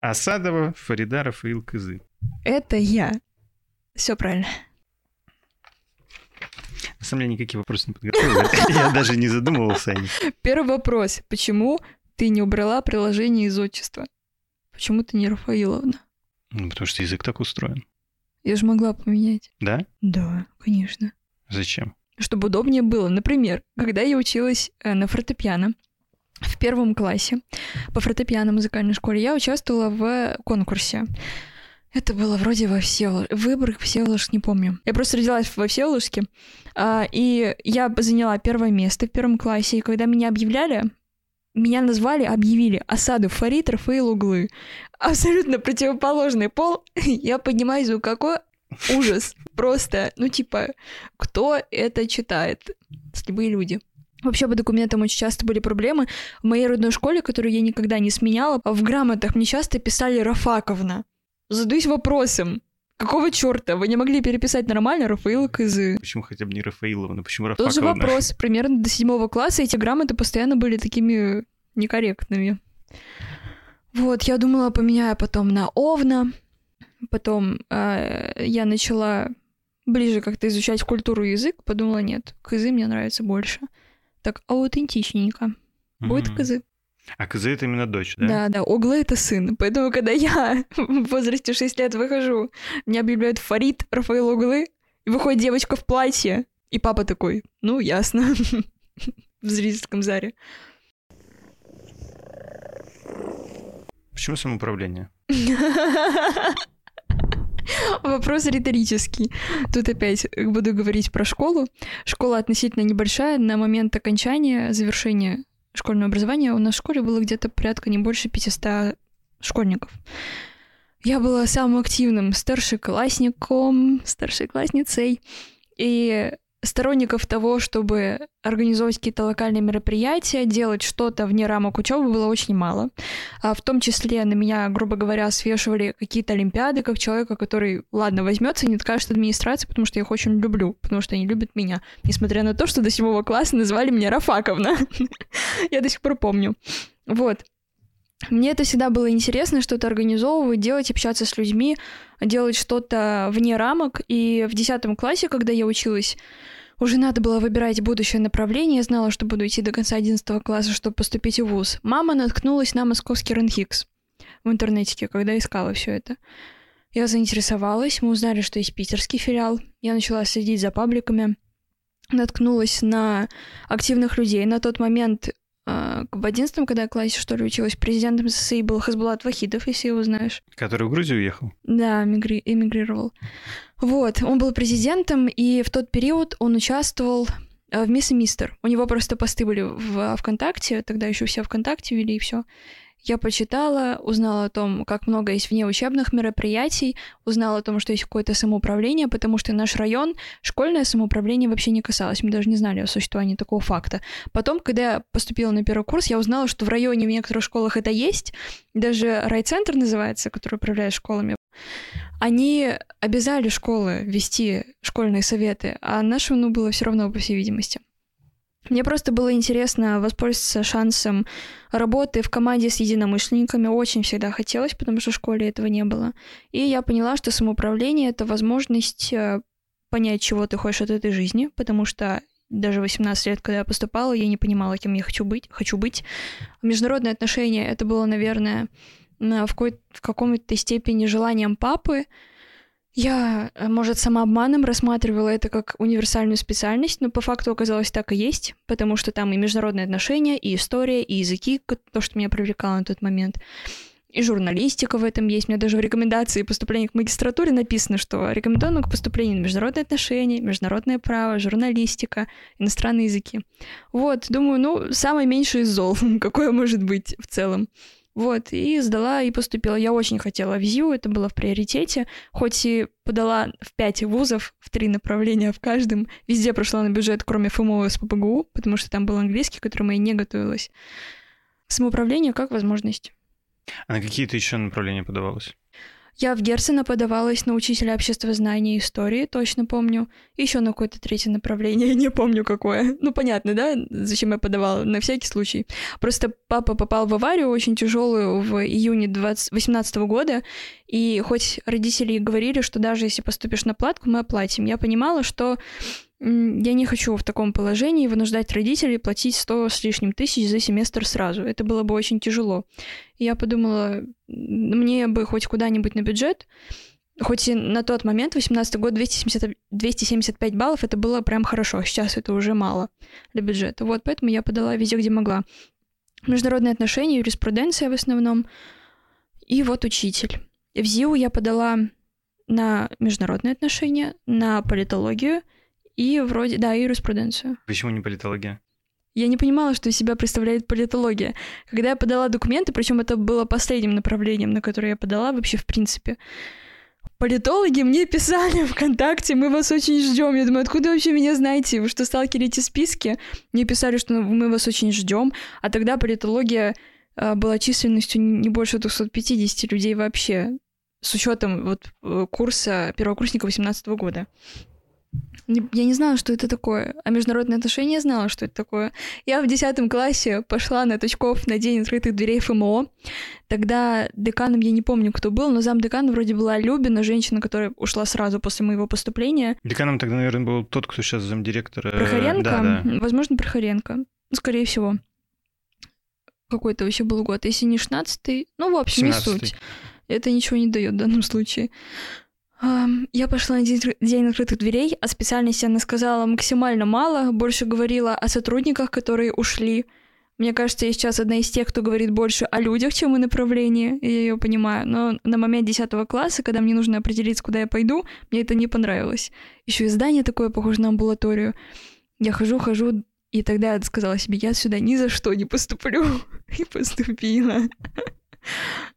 Асадова, Фарида, Рафаил Кызы. Это я. Все правильно. На самом деле никакие вопросы не подготовил. Я даже не задумывался о них. Первый вопрос. Почему ты не убрала приложение из отчества? Почему ты не Рафаиловна? Ну, потому что язык так устроен. Я же могла поменять. Да? Да, конечно. Зачем? Чтобы удобнее было. Например, когда я училась э, на фортепиано в первом классе по фортепиано музыкальной школе, я участвовала в конкурсе. Это было вроде во Всеволожске. Выборг, Всеволожск, не помню. Я просто родилась во Всеволожске, а, и я заняла первое место в первом классе. И когда меня объявляли, меня назвали, объявили осаду Фарид, Рафаил Углы. Абсолютно противоположный пол. Я поднимаю звук, какой ужас. Просто, ну типа, кто это читает? Слепые люди. Вообще по документам очень часто были проблемы. В моей родной школе, которую я никогда не сменяла, в грамотах мне часто писали Рафаковна. Задаюсь вопросом, какого черта? Вы не могли переписать нормально Рафаила Кызы? Почему хотя бы не Рафаиловна? Почему Тот же Рафаковна? вопрос. Примерно до седьмого класса эти грамоты постоянно были такими некорректными. Вот, я думала, поменяю потом на Овна. Потом э, я начала ближе как-то изучать культуру и язык. Подумала, нет, Кызы мне нравится больше. Так аутентичненько. Будет Мгм. Кызы. А Кызы это именно дочь, да? Да, да, Оглы это сын. Поэтому, когда я в возрасте 6 лет выхожу, меня объявляют Фарид, Рафаил Оглы, и выходит девочка в платье. И папа такой, ну, ясно. В зрительском зале. Почему самоуправление? Вопрос риторический. Тут опять буду говорить про школу. Школа относительно небольшая. На момент окончания, завершения школьного образования у нас в школе было где-то порядка не больше 500 школьников. Я была самым активным старшеклассником, старшеклассницей. И сторонников того, чтобы организовывать какие-то локальные мероприятия, делать что-то вне рамок учебы было очень мало. А в том числе на меня, грубо говоря, свешивали какие-то олимпиады, как человека, который, ладно, возьмется не откажет администрации, потому что я их очень люблю, потому что они любят меня. Несмотря на то, что до седьмого класса назвали меня Рафаковна. Я до сих пор помню. Вот. Мне это всегда было интересно, что-то организовывать, делать, общаться с людьми, делать что-то вне рамок. И в 10 классе, когда я училась, уже надо было выбирать будущее направление. Я знала, что буду идти до конца 11 класса, чтобы поступить в ВУЗ. Мама наткнулась на московский РНХИКС в интернете, когда искала все это. Я заинтересовалась, мы узнали, что есть питерский филиал. Я начала следить за пабликами, наткнулась на активных людей. На тот момент в 11 когда классе, что ли, училась, президентом СССР был Хасбулат Вахидов, если его знаешь. Который в Грузию уехал? Да, мигри- эмигрировал. Вот, он был президентом, и в тот период он участвовал э, в Мисс и Мистер. У него просто посты были в ВКонтакте, тогда еще все ВКонтакте вели, и все. Я почитала, узнала о том, как много есть внеучебных мероприятий, узнала о том, что есть какое-то самоуправление, потому что наш район школьное самоуправление вообще не касалось. Мы даже не знали о существовании такого факта. Потом, когда я поступила на первый курс, я узнала, что в районе в некоторых школах это есть. Даже райцентр называется, который управляет школами. Они обязали школы вести школьные советы, а нашему ну, было все равно, по всей видимости. Мне просто было интересно воспользоваться шансом работы в команде с единомышленниками. Очень всегда хотелось, потому что в школе этого не было. И я поняла, что самоуправление — это возможность э, понять, чего ты хочешь от этой жизни, потому что даже 18 лет, когда я поступала, я не понимала, кем я хочу быть. Хочу быть. Международные отношения — это было, наверное, в, какой- в каком-то степени желанием папы, я, э, может, самообманом рассматривала это как универсальную специальность, но по факту оказалось так и есть, потому что там и международные отношения, и история, и языки, то, что меня привлекало на тот момент. И журналистика в этом есть. У меня даже в рекомендации поступления к магистратуре написано, что рекомендовано к поступлению на международные отношения, международное право, журналистика, иностранные языки. Вот, думаю, ну, самое меньшее из зол, какое может быть в целом. Вот, и сдала и поступила. Я очень хотела в ЗИУ, это было в приоритете. Хоть и подала в пять вузов, в три направления в каждом. Везде прошла на бюджет, кроме ФМО и СПБГУ, потому что там был английский, к которому я не готовилась. Самоуправление как возможность. А на какие-то еще направления подавалось? Я в Герцена подавалась на учителя обществознания и истории, точно помню. Еще на какое-то третье направление, не помню какое. Ну, понятно, да, зачем я подавала, на всякий случай. Просто папа попал в аварию очень тяжелую в июне 2018 года, и хоть родители говорили, что даже если поступишь на платку, мы оплатим, я понимала, что я не хочу в таком положении вынуждать родителей платить 100 с лишним тысяч за семестр сразу. Это было бы очень тяжело. Я подумала, мне бы хоть куда-нибудь на бюджет, хоть и на тот момент, 18 год, 270, 275 баллов, это было прям хорошо. А сейчас это уже мало для бюджета. Вот, поэтому я подала везде, где могла. Международные отношения, юриспруденция в основном. И вот учитель. В ЗИУ я подала на международные отношения, на политологию — и вроде, да, юриспруденцию. Почему не политология? Я не понимала, что из себя представляет политология. Когда я подала документы, причем это было последним направлением, на которое я подала вообще в принципе, политологи мне писали ВКонтакте, мы вас очень ждем. Я думаю, откуда вы вообще меня знаете? Вы что, сталкиваете списки? Мне писали, что мы вас очень ждем. А тогда политология а, была численностью не больше 250 людей вообще, с учетом вот э, курса первокурсника 18 года. Я не знала, что это такое. А международные отношения я знала, что это такое. Я в 10 классе пошла на Точков на день открытых дверей ФМО. Тогда деканом я не помню, кто был, но зам декана вроде была Любина, женщина, которая ушла сразу после моего поступления. Деканом тогда, наверное, был тот, кто сейчас замдиректора. Прохоренко? Да, да. Возможно, Прохоренко. Ну, скорее всего. Какой-то вообще был год. Если не 16 ну, в общем, 17 не суть. Это ничего не дает в данном случае. Я пошла на день, открытых дверей, а специальности она сказала максимально мало, больше говорила о сотрудниках, которые ушли. Мне кажется, я сейчас одна из тех, кто говорит больше о людях, чем о направлении, я ее понимаю. Но на момент 10 класса, когда мне нужно определиться, куда я пойду, мне это не понравилось. Еще и здание такое похоже на амбулаторию. Я хожу, хожу, и тогда я сказала себе, я сюда ни за что не поступлю. И поступила.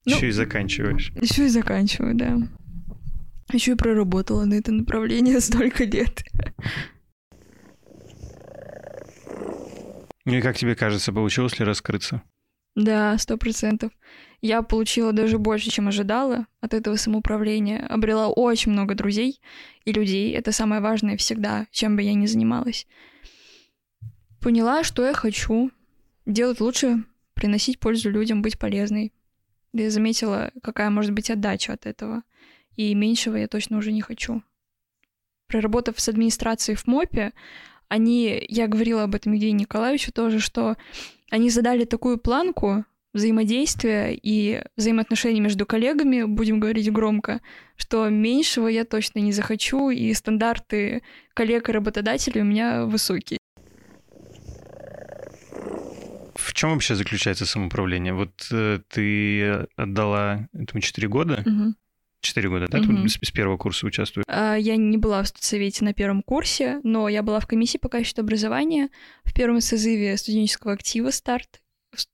Еще и заканчиваешь. Еще и заканчиваю, да. Еще и проработала на это направление столько лет. Ну и как тебе кажется, получилось ли раскрыться? Да, сто процентов. Я получила даже больше, чем ожидала от этого самоуправления. Обрела очень много друзей и людей. Это самое важное всегда, чем бы я ни занималась. Поняла, что я хочу. Делать лучше, приносить пользу людям, быть полезной. Я заметила, какая может быть отдача от этого и меньшего я точно уже не хочу. Проработав с администрацией в МОПе, они, я говорила об этом Евгению Николаевичу тоже, что они задали такую планку взаимодействия и взаимоотношений между коллегами, будем говорить громко, что меньшего я точно не захочу, и стандарты коллег и работодателей у меня высокие. В чем вообще заключается самоуправление? Вот э, ты отдала этому 4 года, угу. Четыре года, да? Угу. С, с первого курса участвую. А, я не была в студсовете на первом курсе, но я была в комиссии по качеству образования в первом созыве студенческого актива «Старт».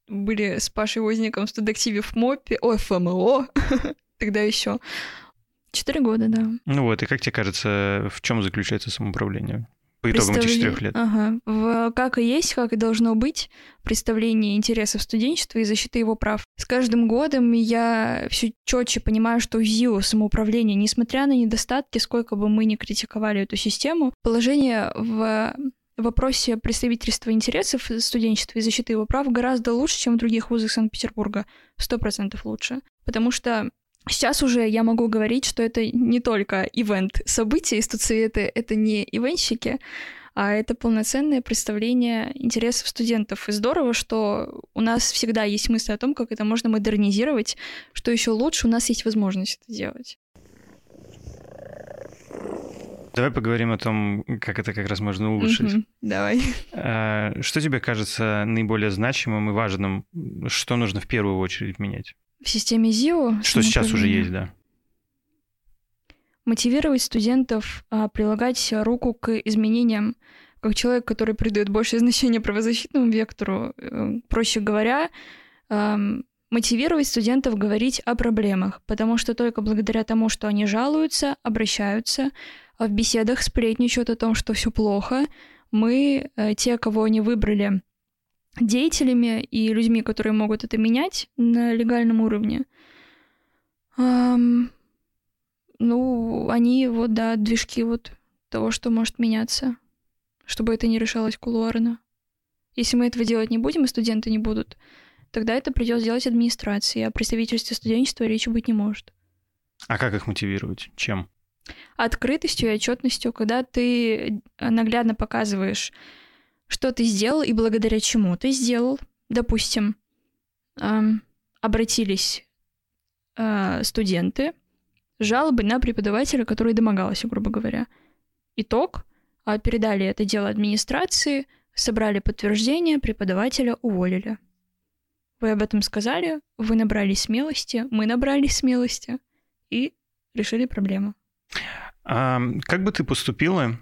Были с Пашей Возником в студактиве в МОПе, ой, ФМО, тогда еще. Четыре года, да. Ну вот, и как тебе кажется, в чем заключается самоуправление? По итогам этих четырех лет. Ага. В как и есть, как и должно быть представление интересов студенчества и защиты его прав. С каждым годом я все четче понимаю, что в ЗИО самоуправление, несмотря на недостатки, сколько бы мы ни критиковали эту систему, положение в в вопросе представительства интересов студенчества и защиты его прав гораздо лучше, чем в других вузах Санкт-Петербурга. Сто процентов лучше. Потому что Сейчас уже я могу говорить, что это не только ивент события, студсоветы — это не ивентщики, а это полноценное представление интересов студентов. И здорово, что у нас всегда есть мысли о том, как это можно модернизировать, что еще лучше у нас есть возможность это делать. Давай поговорим о том, как это как раз можно улучшить. Mm-hmm. Давай. А, что тебе кажется наиболее значимым и важным? Что нужно в первую очередь менять? В системе ЗИО. Что сейчас уже есть, да. Мотивировать студентов а, прилагать руку к изменениям, как человек, который придает большее значение правозащитному вектору, э, проще говоря, мотивировать студентов говорить о проблемах, потому что только благодаря тому, что они жалуются, обращаются, а в беседах сплетничают о том, что все плохо, мы, э, те, кого они выбрали деятелями и людьми, которые могут это менять на легальном уровне, Ну, они вот, да, движки вот того, что может меняться, чтобы это не решалось кулуарно. Если мы этого делать не будем, и студенты не будут, тогда это придется делать администрации, а представительстве студенчества речи быть не может. А как их мотивировать? Чем? Открытостью и отчетностью, когда ты наглядно показываешь, что ты сделал и благодаря чему ты сделал. Допустим, эм, обратились э, студенты жалобы на преподавателя, который домогался, грубо говоря. Итог. А передали это дело администрации, собрали подтверждение, преподавателя уволили. Вы об этом сказали, вы набрали смелости, мы набрали смелости и решили проблему. А как бы ты поступила,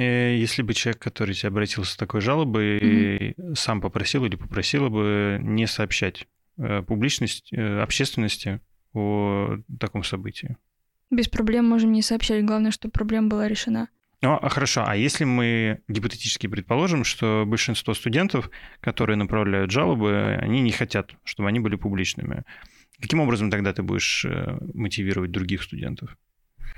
если бы человек, который тебе обратился с такой жалобой, mm-hmm. сам попросил или попросила бы не сообщать э, публичность, э, общественности о таком событии? Без проблем можем не сообщать. Главное, чтобы проблема была решена. Ну, а хорошо, а если мы гипотетически предположим, что большинство студентов, которые направляют жалобы, они не хотят, чтобы они были публичными, каким образом тогда ты будешь э, мотивировать других студентов?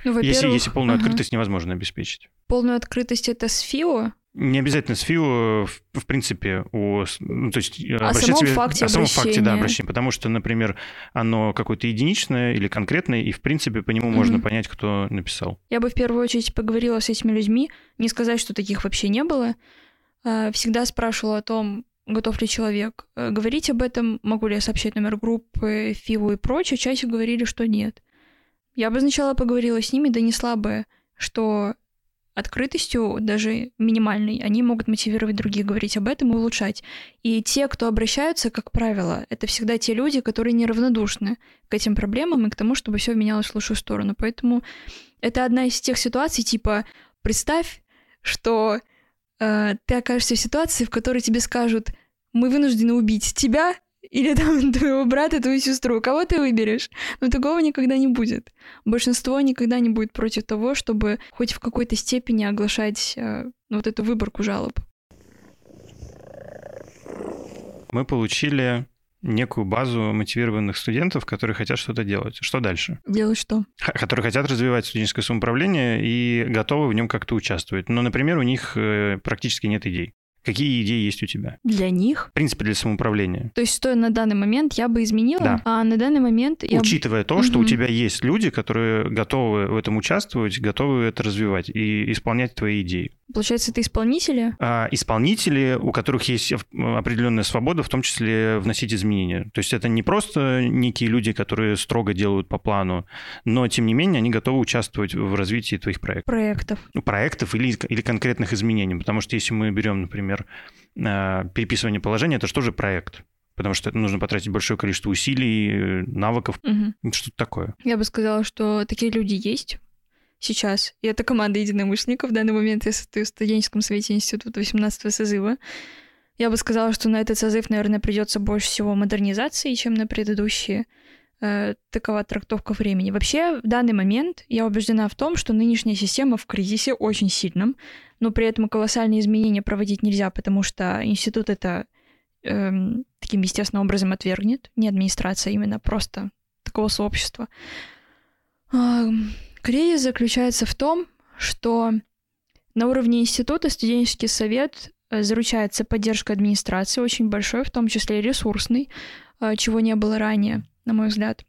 Ну, если, если полную ага. открытость невозможно обеспечить. Полную открытость это с ФИО? Не обязательно с ФИО, в, в принципе, о, ну, то есть о самом факте о самом факте, да, обращения, потому что, например, оно какое-то единичное или конкретное, и, в принципе, по нему mm-hmm. можно понять, кто написал. Я бы в первую очередь поговорила с этими людьми, не сказать, что таких вообще не было. А, всегда спрашивала о том, готов ли человек э, говорить об этом, могу ли я сообщать номер группы, ФИВу и прочее. Чаще говорили, что нет. Я бы сначала поговорила с ними, донесла бы, что открытостью, даже минимальной, они могут мотивировать других говорить об этом и улучшать. И те, кто обращаются, как правило, это всегда те люди, которые неравнодушны к этим проблемам и к тому, чтобы все менялось в лучшую сторону. Поэтому это одна из тех ситуаций, типа, представь, что э, ты окажешься в ситуации, в которой тебе скажут, мы вынуждены убить тебя или там твоего брата, твою сестру. Кого ты выберешь? Но такого никогда не будет. Большинство никогда не будет против того, чтобы хоть в какой-то степени оглашать э, вот эту выборку жалоб. Мы получили некую базу мотивированных студентов, которые хотят что-то делать. Что дальше? Делать что? Которые хотят развивать студенческое самоуправление и готовы в нем как-то участвовать. Но, например, у них э, практически нет идей. Какие идеи есть у тебя? Для них? В принципе, для самоуправления. То есть, что на данный момент я бы изменила, да. а на данный момент я... Учитывая то, что угу. у тебя есть люди, которые готовы в этом участвовать, готовы это развивать и исполнять твои идеи. Получается, это исполнители? А, исполнители, у которых есть определенная свобода, в том числе вносить изменения. То есть это не просто некие люди, которые строго делают по плану, но тем не менее они готовы участвовать в развитии твоих проектов. Проектов. Ну, проектов или, или конкретных изменений. Потому что если мы берем, например, а, переписывание положения, это же проект? потому что нужно потратить большое количество усилий, навыков, угу. что-то такое. Я бы сказала, что такие люди есть сейчас. И это команда единомышленников. В данный момент я состою в студенческом совете института 18 созыва. Я бы сказала, что на этот созыв, наверное, придется больше всего модернизации, чем на предыдущие. Э, такова трактовка времени. Вообще, в данный момент я убеждена в том, что нынешняя система в кризисе очень сильном, но при этом колоссальные изменения проводить нельзя, потому что институт это эм, таким естественным образом отвергнет, не администрация, а именно просто такого сообщества. Кризис заключается в том, что на уровне института студенческий совет э, заручается поддержкой администрации, очень большой, в том числе и ресурсный, э, чего не было ранее, на мой взгляд.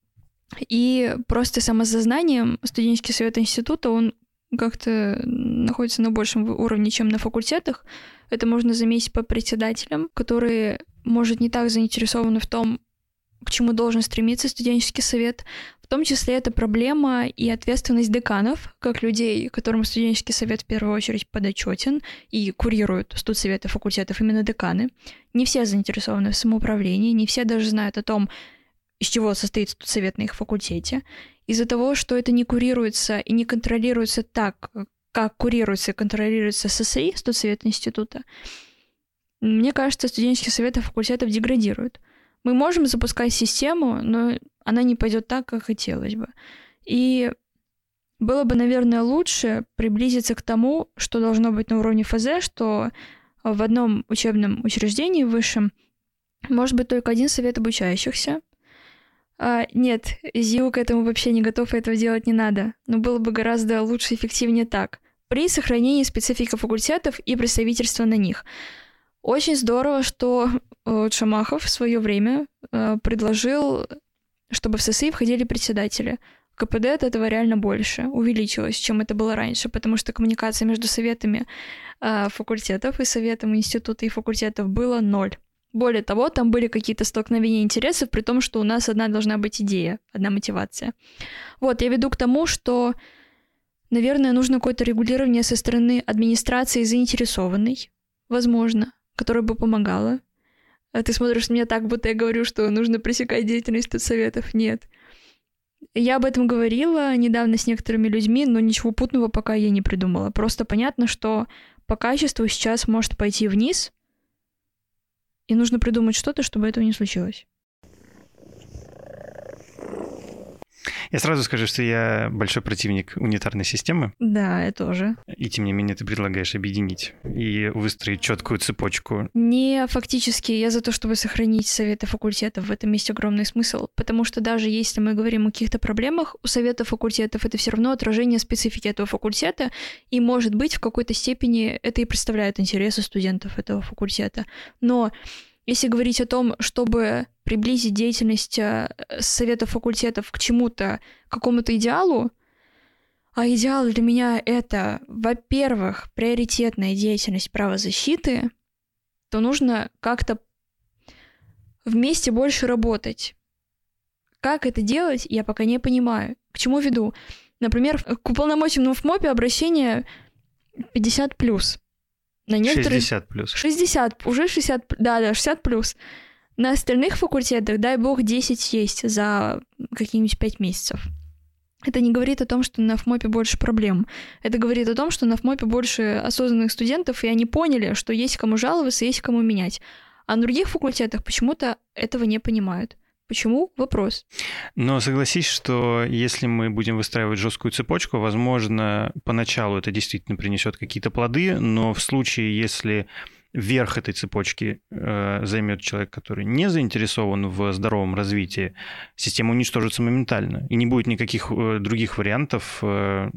И просто самосознанием студенческий совет института, он как-то находится на большем уровне, чем на факультетах. Это можно заметить по председателям, которые, может, не так заинтересованы в том, к чему должен стремиться студенческий совет, в том числе это проблема и ответственность деканов, как людей, которым студенческий совет в первую очередь подотчетен и курируют студсоветы факультетов именно деканы. Не все заинтересованы в самоуправлении, не все даже знают о том, из чего состоит студсовет на их факультете. Из-за того, что это не курируется и не контролируется так, как курируется и контролируется ССИ, студсовет института, мне кажется, студенческие советы факультетов деградируют. Мы можем запускать систему, но она не пойдет так, как хотелось бы. И было бы, наверное, лучше приблизиться к тому, что должно быть на уровне ФЗ, что в одном учебном учреждении высшем может быть только один совет обучающихся, А, нет, ЗИУ к этому вообще не готов, и этого делать не надо. Но было бы гораздо лучше и эффективнее так. При сохранении специфики факультетов и представительства на них. Очень здорово, что э, Шамахов в свое время э, предложил, чтобы в ССИ входили председатели. КПД от этого реально больше увеличилось, чем это было раньше, потому что коммуникация между советами э, факультетов и советом института и факультетов было ноль. Более того, там были какие-то столкновения интересов, при том, что у нас одна должна быть идея, одна мотивация. Вот, я веду к тому, что, наверное, нужно какое-то регулирование со стороны администрации заинтересованной, возможно, которая бы помогала. А ты смотришь на меня так, будто я говорю, что нужно пресекать деятельность советов. Нет. Я об этом говорила недавно с некоторыми людьми, но ничего путного пока я не придумала. Просто понятно, что по качеству сейчас может пойти вниз, и нужно придумать что-то, чтобы этого не случилось. Я сразу скажу, что я большой противник унитарной системы. Да, я тоже. И тем не менее ты предлагаешь объединить и выстроить четкую цепочку. Не фактически. Я за то, чтобы сохранить советы факультетов. В этом есть огромный смысл. Потому что даже если мы говорим о каких-то проблемах, у совета факультетов это все равно отражение специфики этого факультета. И, может быть, в какой-то степени это и представляет интересы студентов этого факультета. Но если говорить о том, чтобы приблизить деятельность э, совета факультетов к чему-то, к какому-то идеалу, а идеал для меня это, во-первых, приоритетная деятельность правозащиты, то нужно как-то вместе больше работать. Как это делать, я пока не понимаю. К чему веду? Например, к уполномоченному в МОПе обращение 50 плюс. На некоторых... 60 плюс. 60, уже 60, да, да, 60 плюс. На остальных факультетах, дай бог, 10 есть за какие-нибудь 5 месяцев. Это не говорит о том, что на ФМОПе больше проблем. Это говорит о том, что на ФМОПе больше осознанных студентов, и они поняли, что есть кому жаловаться, есть кому менять. А на других факультетах почему-то этого не понимают. Почему? Вопрос. Но согласись, что если мы будем выстраивать жесткую цепочку, возможно, поначалу это действительно принесет какие-то плоды, но в случае, если верх этой цепочки э, займет человек, который не заинтересован в здоровом развитии, система уничтожится моментально, и не будет никаких э, других вариантов э,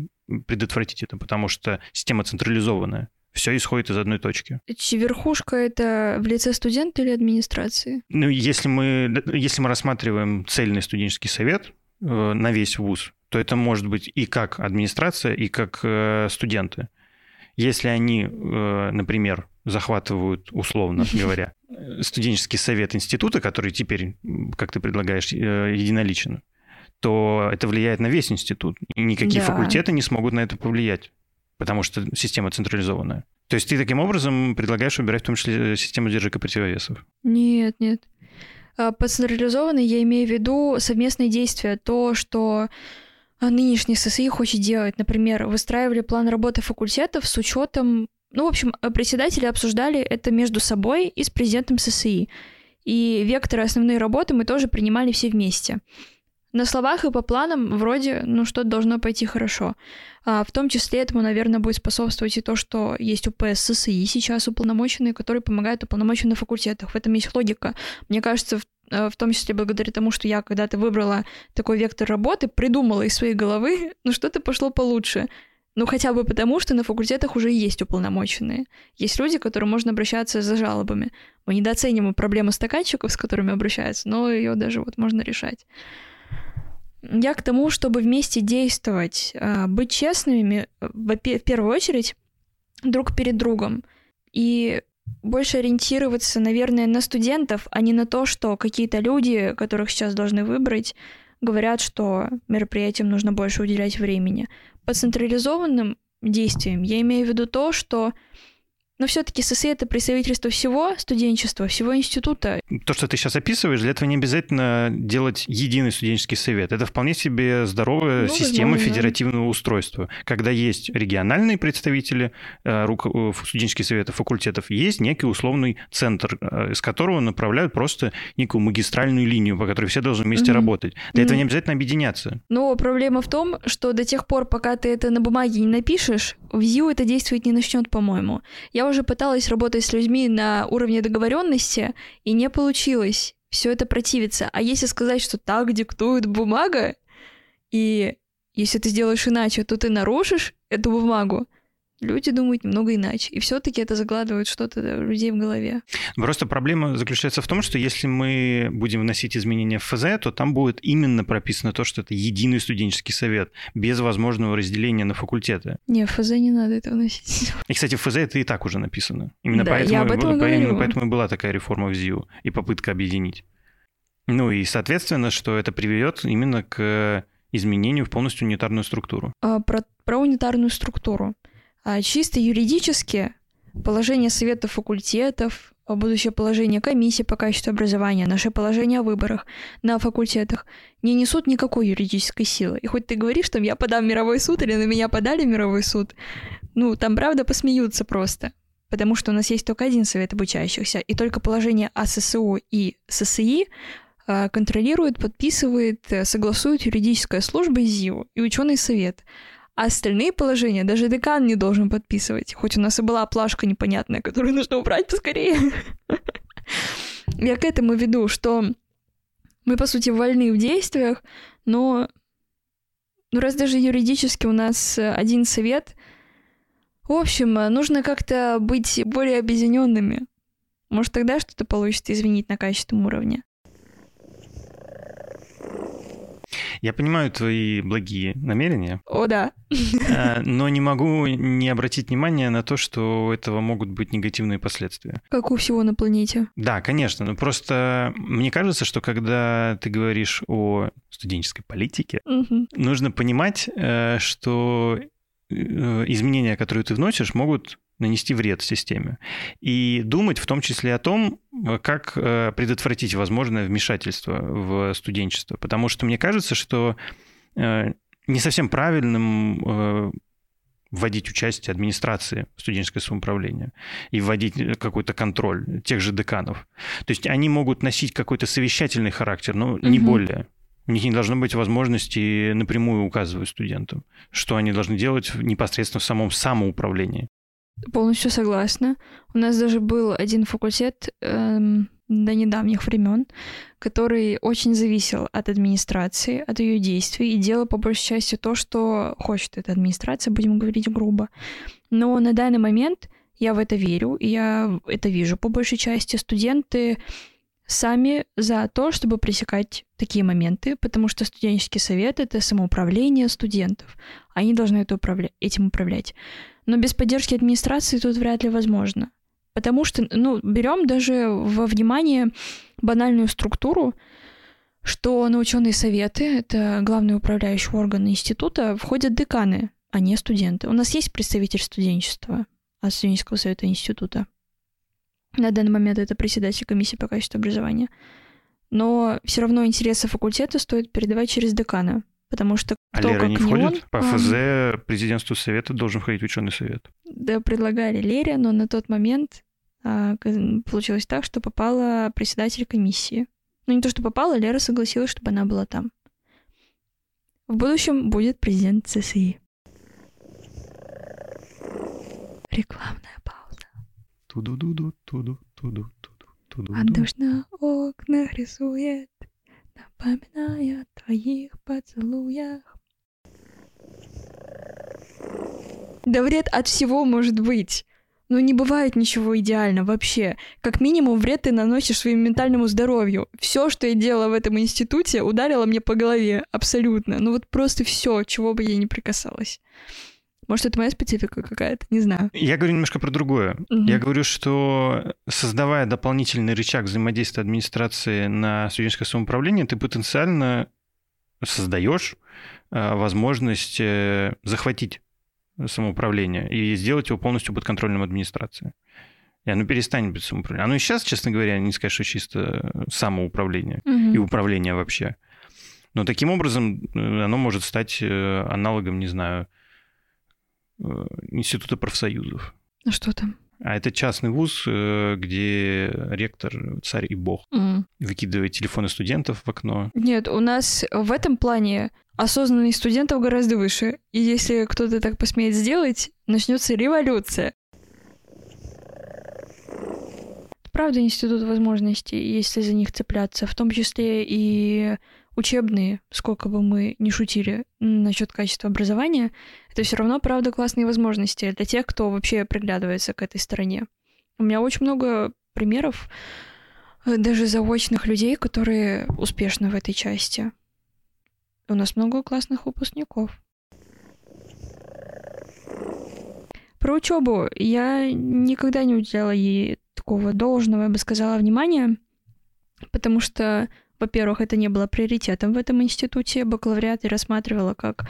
предотвратить это, потому что система централизованная все исходит из одной точки. Верхушка это в лице студента или администрации? Ну, если мы, если мы рассматриваем цельный студенческий совет э, на весь вуз, то это может быть и как администрация, и как э, студенты. Если они, э, например, захватывают, условно говоря, студенческий совет института, который теперь, как ты предлагаешь, единоличен, то это влияет на весь институт. И никакие да. факультеты не смогут на это повлиять потому что система централизованная. То есть ты таким образом предлагаешь убирать в том числе систему держек и противовесов? Нет, нет. А, под централизованной я имею в виду совместные действия. То, что нынешний ССИ хочет делать. Например, выстраивали план работы факультетов с учетом... Ну, в общем, председатели обсуждали это между собой и с президентом ССИ. И векторы основной работы мы тоже принимали все вместе. На словах и по планам вроде, ну, что-то должно пойти хорошо. А, в том числе этому, наверное, будет способствовать и то, что есть у ПССИ сейчас уполномоченные, которые помогают уполномоченным на факультетах. В этом есть логика. Мне кажется, в, э, в том числе благодаря тому, что я когда-то выбрала такой вектор работы, придумала из своей головы, ну, что-то пошло получше. Ну, хотя бы потому, что на факультетах уже есть уполномоченные. Есть люди, к которым можно обращаться за жалобами. Мы недооцениваем проблему стаканчиков, с которыми обращаются, но ее даже вот можно решать. Я к тому, чтобы вместе действовать, а, быть честными, в первую очередь, друг перед другом. И больше ориентироваться, наверное, на студентов, а не на то, что какие-то люди, которых сейчас должны выбрать, говорят, что мероприятиям нужно больше уделять времени. По централизованным действиям я имею в виду то, что но все-таки ССИ это представительство всего студенчества, всего института. То, что ты сейчас описываешь, для этого не обязательно делать единый студенческий совет. Это вполне себе здоровая ну, система возможно, федеративного устройства, когда есть региональные представители э, э, студенческих советов, факультетов, есть некий условный центр, э, из которого направляют просто некую магистральную линию, по которой все должны вместе mm-hmm. работать. Для mm-hmm. этого не обязательно объединяться. Но проблема в том, что до тех пор, пока ты это на бумаге не напишешь, ЗИУ это действовать не начнет, по-моему. Я уже пыталась работать с людьми на уровне договоренности, и не получилось. все это противится. А если сказать, что так диктует бумага, и если ты сделаешь иначе, то ты нарушишь эту бумагу, люди думают немного иначе. И все-таки это закладывает что-то у людей в голове. Просто проблема заключается в том, что если мы будем вносить изменения в ФЗ, то там будет именно прописано то, что это единый студенческий совет, без возможного разделения на факультеты. Не, в ФЗ не надо это вносить. И, кстати, в ФЗ это и так уже написано. Именно Да, поэтому, я об этом именно говорю. поэтому и была такая реформа в ЗИУ и попытка объединить. Ну и, соответственно, что это приведет именно к изменению в полностью унитарную структуру. А, про, про унитарную структуру. А, чисто юридически положение советов факультетов, а, будущее положение комиссии по качеству образования, наше положение о выборах на факультетах не несут никакой юридической силы. И хоть ты говоришь, там я подам мировой суд или на меня подали мировой суд, ну, там правда посмеются просто. Потому что у нас есть только один совет обучающихся, и только положение о и ССИ а, контролирует, подписывает, э, согласует юридическая служба ЗИУ и ученый совет. А остальные положения даже декан не должен подписывать. Хоть у нас и была плашка непонятная, которую нужно убрать поскорее. Я к этому веду, что мы, по сути, вольны в действиях, но ну, раз даже юридически у нас один совет, в общем, нужно как-то быть более объединенными. Может, тогда что-то получится изменить на качественном уровне. Я понимаю твои благие намерения, О, да. э, но не могу не обратить внимание на то, что у этого могут быть негативные последствия. Как у всего на планете. Да, конечно, но просто мне кажется, что когда ты говоришь о студенческой политике, нужно понимать, э, что э, изменения, которые ты вносишь, могут нанести вред системе. И думать в том числе о том, как э, предотвратить возможное вмешательство в студенчество. Потому что мне кажется, что э, не совсем правильным э, вводить участие администрации в студенческое самоуправление и вводить какой-то контроль тех же деканов. То есть они могут носить какой-то совещательный характер, но не Мгм. более. У них не должно быть возможности напрямую указывать студентам, что они должны делать непосредственно в самом самоуправлении. Полностью согласна. У нас даже был один факультет эм, до недавних времен, который очень зависел от администрации, от ее действий и делал по большей части то, что хочет эта администрация, будем говорить грубо. Но на данный момент я в это верю, и я это вижу по большей части. Студенты сами за то, чтобы пресекать такие моменты, потому что студенческий совет — это самоуправление студентов. Они должны это управля- этим управлять. Но без поддержки администрации тут вряд ли возможно. Потому что, ну, берем даже во внимание банальную структуру, что на ученые советы, это главный управляющий орган института, входят деканы, а не студенты. У нас есть представитель студенчества от студенческого совета института. На данный момент это председатель комиссии по качеству образования. Но все равно интересы факультета стоит передавать через декана, потому что А кто Лера как не не входит? он, По а, ФЗ президентству совета должен входить ученый совет. Да, предлагали Лере, но на тот момент а, получилось так, что попала председатель комиссии. Ну, не то, что попала, Лера согласилась, чтобы она была там. В будущем будет президент ЦСИ. Рекламная пауза. Туду-дуду, туду, туду, туду, туду. А дождь на окнах рисует, напоминая о твоих поцелуях. Да вред от всего может быть. Ну, не бывает ничего идеально вообще. Как минимум, вред ты наносишь своему ментальному здоровью. Все, что я делала в этом институте, ударило мне по голове. Абсолютно. Ну вот просто все, чего бы я ни прикасалась. Может, это моя специфика какая-то, не знаю. Я говорю немножко про другое. Мгм. Я говорю, что создавая дополнительный рычаг взаимодействия администрации на студенческое самоуправление, ты потенциально создаешь э, возможность э, захватить самоуправление и сделать его полностью подконтрольным администрации. И оно перестанет быть самоуправлением. Оно и сейчас, честно говоря, не скажешь, что чисто самоуправление Мгм. и управление вообще. Но таким образом э, оно может стать аналогом, не знаю, института профсоюзов. Ну что там? А это частный вуз, э, где ректор царь и бог М. выкидывает телефоны студентов в окно. Нет, у нас в этом плане осознанность студентов гораздо выше. И если кто-то так посмеет сделать, начнется революция. правда институт возможностей, если за них цепляться, в том числе и учебные, сколько бы мы ни шутили насчет качества образования, это все равно, правда, классные возможности для тех, кто вообще приглядывается к этой стороне. У меня очень много примеров э, даже заочных людей, которые успешны в этой части. У нас много классных выпускников. Про учебу я никогда не уделяла ей такого должного, я бы сказала, внимания, потому что, во-первых, это не было приоритетом в этом институте. Бакалавриат я рассматривала как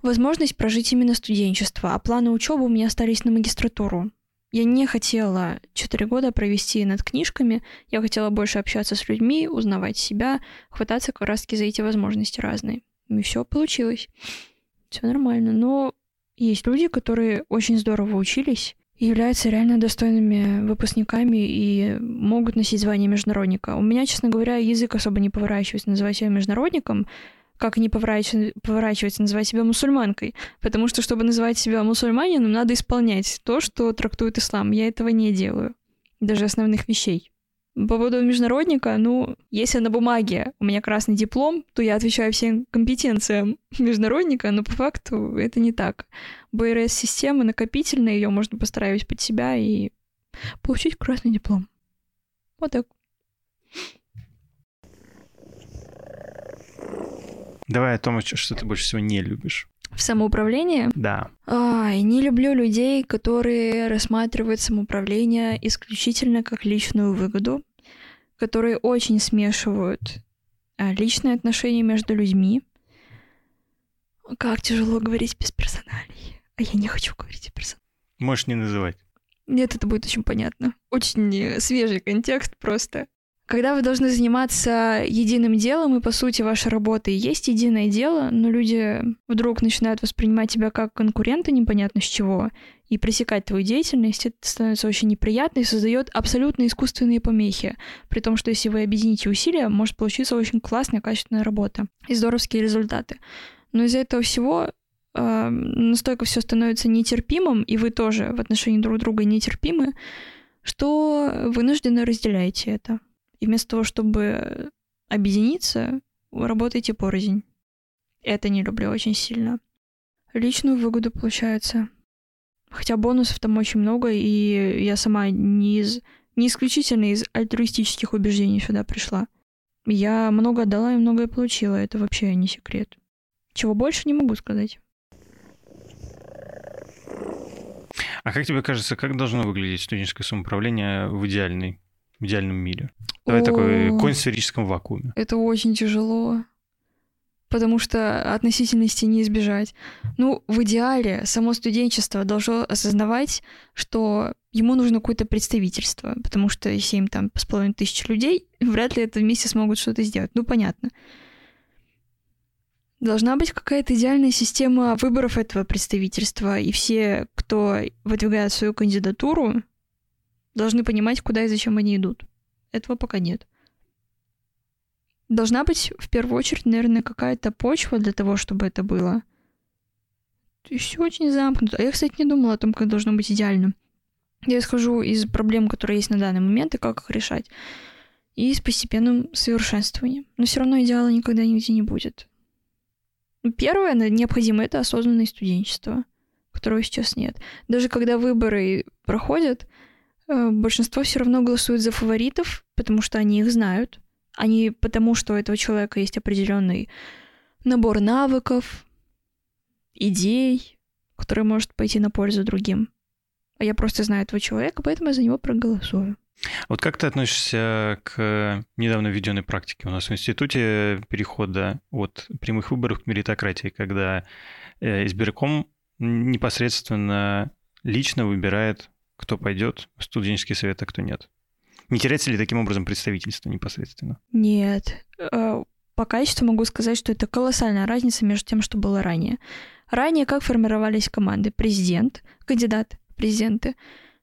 возможность прожить именно студенчество, а планы учебы у меня остались на магистратуру. Я не хотела четыре года провести над книжками, я хотела больше общаться с людьми, узнавать себя, хвататься как раз-таки за эти возможности разные. И все получилось. Все нормально. Но есть люди, которые очень здорово учились являются реально достойными выпускниками и могут носить звание международника. У меня, честно говоря, язык особо не поворачивается называть себя международником, как не поворачивается, называть себя мусульманкой. Потому что, чтобы называть себя мусульманином, надо исполнять то, что трактует ислам. Я этого не делаю. Даже основных вещей. По поводу международника, ну, если на бумаге у меня красный диплом, то я отвечаю всем компетенциям международника, но по факту это не так. БРС-система накопительная, ее можно построить под себя и получить красный диплом. Вот так. Давай о том, что ты больше всего не любишь. В самоуправлении? Да. Ай, не люблю людей, которые рассматривают самоуправление исключительно как личную выгоду, которые очень смешивают а, личные отношения между людьми. Как тяжело говорить без персоналей. А я не хочу говорить о персонале. Можешь не называть. Нет, это будет очень понятно. Очень свежий контекст просто. Когда вы должны заниматься единым делом, и по сути ваша работа и есть единое дело, но люди вдруг начинают воспринимать тебя как конкурента непонятно с чего, и пресекать твою деятельность, это становится очень неприятно и создает абсолютно искусственные помехи. При том, что если вы объедините усилия, может получиться очень классная, качественная работа и здоровские результаты. Но из-за этого всего э, настолько все становится нетерпимым, и вы тоже в отношении друг друга нетерпимы, что вынуждены разделяете это. И вместо того, чтобы объединиться, вы работаете порознь. Это не люблю очень сильно. Личную выгоду получается. Хотя бонусов там очень много, и я сама не из не исключительно из альтруистических убеждений сюда пришла. Я много отдала и многое получила, это вообще не секрет. Чего больше не могу сказать. А как тебе кажется, как должно выглядеть студенческое самоуправление в идеальной в идеальном мире? Давай О, такой конь в сферическом вакууме. Это очень тяжело, потому что относительности не избежать. Ну, в идеале само студенчество должно осознавать, что ему нужно какое-то представительство, потому что если им там с половиной тысяч людей, вряд ли это вместе смогут что-то сделать. Ну, понятно. Должна быть какая-то идеальная система выборов этого представительства, и все, кто выдвигает свою кандидатуру, должны понимать, куда и зачем они идут. Этого пока нет. Должна быть, в первую очередь, наверное, какая-то почва для того, чтобы это было. И все очень замкнуто. А я, кстати, не думала о том, как должно быть идеально. Я исхожу из проблем, которые есть на данный момент, и как их решать. И с постепенным совершенствованием. Но все равно идеала никогда нигде не будет. Первое необходимое — это осознанное студенчество, которого сейчас нет. Даже когда выборы проходят, большинство все равно голосует за фаворитов, потому что они их знают, а потому, что у этого человека есть определенный набор навыков, идей, который может пойти на пользу другим. А я просто знаю этого человека, поэтому я за него проголосую. Вот как ты относишься к недавно введенной практике у нас в институте перехода от прямых выборов к меритократии, когда э, избирком непосредственно лично выбирает кто пойдет в студенческий совет, а кто нет? Не теряется ли таким образом представительство непосредственно? Нет. Э, по качеству могу сказать, что это колоссальная разница между тем, что было ранее. Ранее как формировались команды? Президент, кандидат, президенты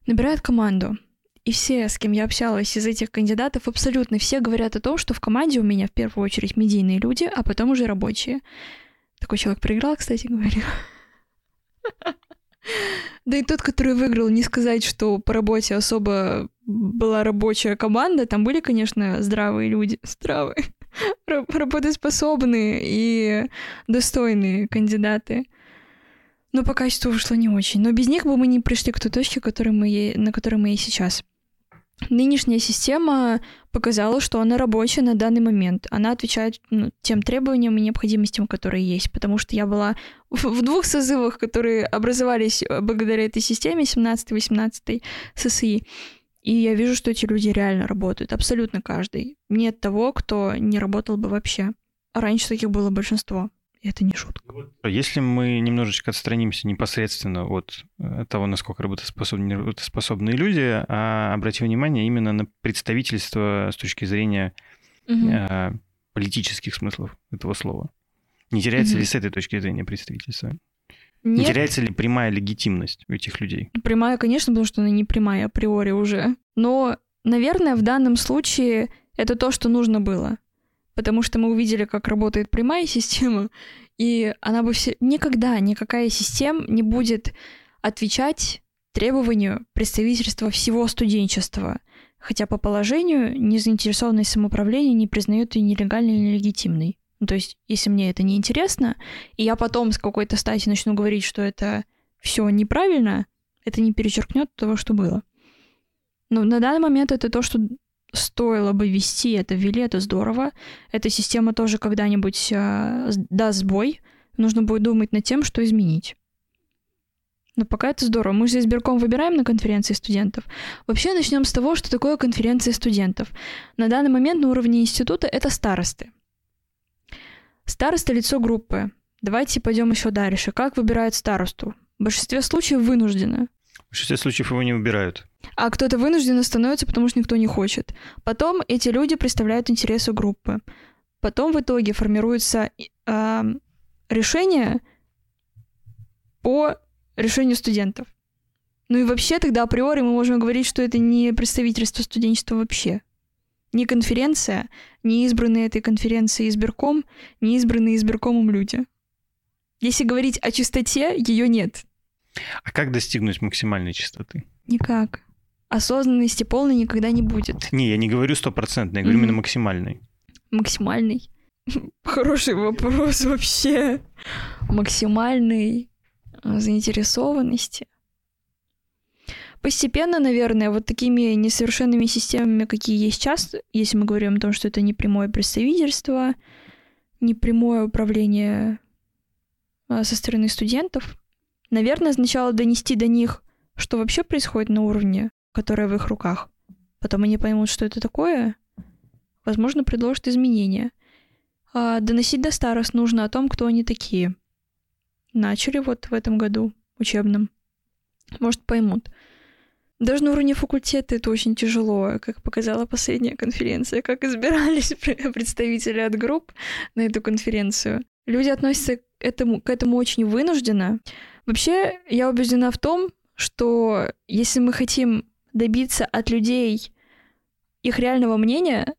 набирают команду. И все, с кем я общалась из этих кандидатов, абсолютно все говорят о том, что в команде у меня в первую очередь медийные люди, а потом уже рабочие. Такой человек проиграл, кстати говоря. Да и тот, который выиграл, не сказать, что по работе особо была рабочая команда, там были, конечно, здравые люди, здравые, работоспособные и достойные кандидаты. Но по качеству вышло не очень. Но без них бы мы не пришли к той точке, которой мы, на которой мы есть сейчас. Нынешняя система показала, что она рабочая на данный момент. Она отвечает ну, тем требованиям и необходимостям, которые есть. Потому что я была в двух созывах, которые образовались э, благодаря этой системе, 17-18 ССИ. И я вижу, что эти люди реально работают. Абсолютно каждый. Нет того, кто не работал бы вообще. А раньше таких было большинство. Это не шутка. Если мы немножечко отстранимся непосредственно от э, того, насколько работоспособны, работоспособные люди, а обратим внимание именно на представительство с точки зрения угу. политических смыслов этого слова. Не теряется угу. ли с этой точки зрения представительство? Нет. Не теряется ли прямая легитимность у этих людей? Прямая, конечно, потому что она не прямая априори уже. Но, наверное, в данном случае это то, что нужно было потому что мы увидели, как работает прямая система, и она бы все... Никогда никакая система не будет отвечать требованию представительства всего студенчества, хотя по положению незаинтересованность самоуправления не признает ее нелегальной или нелегитимной. Ну, то есть, если мне это не интересно, и я потом с какой-то стати начну говорить, что это все неправильно, это не перечеркнет того, что было. Но на данный момент это то, что стоило бы вести, это ввели, это здорово. Эта система тоже когда-нибудь э, даст сбой. Нужно будет думать над тем, что изменить. Но пока это здорово. Мы же избирком выбираем на конференции студентов. Вообще начнем с того, что такое конференция студентов. На данный момент на уровне института это старосты. Староста – лицо группы. Давайте пойдем еще дальше. Как выбирают старосту? В большинстве случаев вынуждены. В большинстве случаев его не выбирают. А кто-то вынужденно становится, потому что никто не хочет. Потом эти люди представляют интересы группы. Потом в итоге формируется э, решение по решению студентов. Ну и вообще тогда априори мы можем говорить, что это не представительство студенчества вообще. Не конференция, не избранные этой конференции избирком, не избранные избиркомом люди. Если говорить о чистоте, ее нет. А как достигнуть максимальной чистоты? Никак. Осознанности полной никогда не будет. Не, я не говорю стопроцентной, я говорю mm-hmm. именно максимальной. Максимальный? Хороший вопрос вообще. Максимальной а, заинтересованности. Постепенно, наверное, вот такими несовершенными системами, какие есть сейчас, если мы говорим о том, что это не прямое представительство, не прямое управление а, со стороны студентов, Наверное, сначала донести до них, что вообще происходит на уровне, который в их руках. Потом они поймут, что это такое. Возможно, предложат изменения. А доносить до старост нужно о том, кто они такие. Начали вот в этом году учебном. Может, поймут. Даже на уровне факультета это очень тяжело, как показала последняя конференция, как избирались представители от групп на эту конференцию. Люди относятся к этому, к этому очень вынужденно. Вообще, я убеждена в том, что если мы хотим добиться от людей их реального мнения,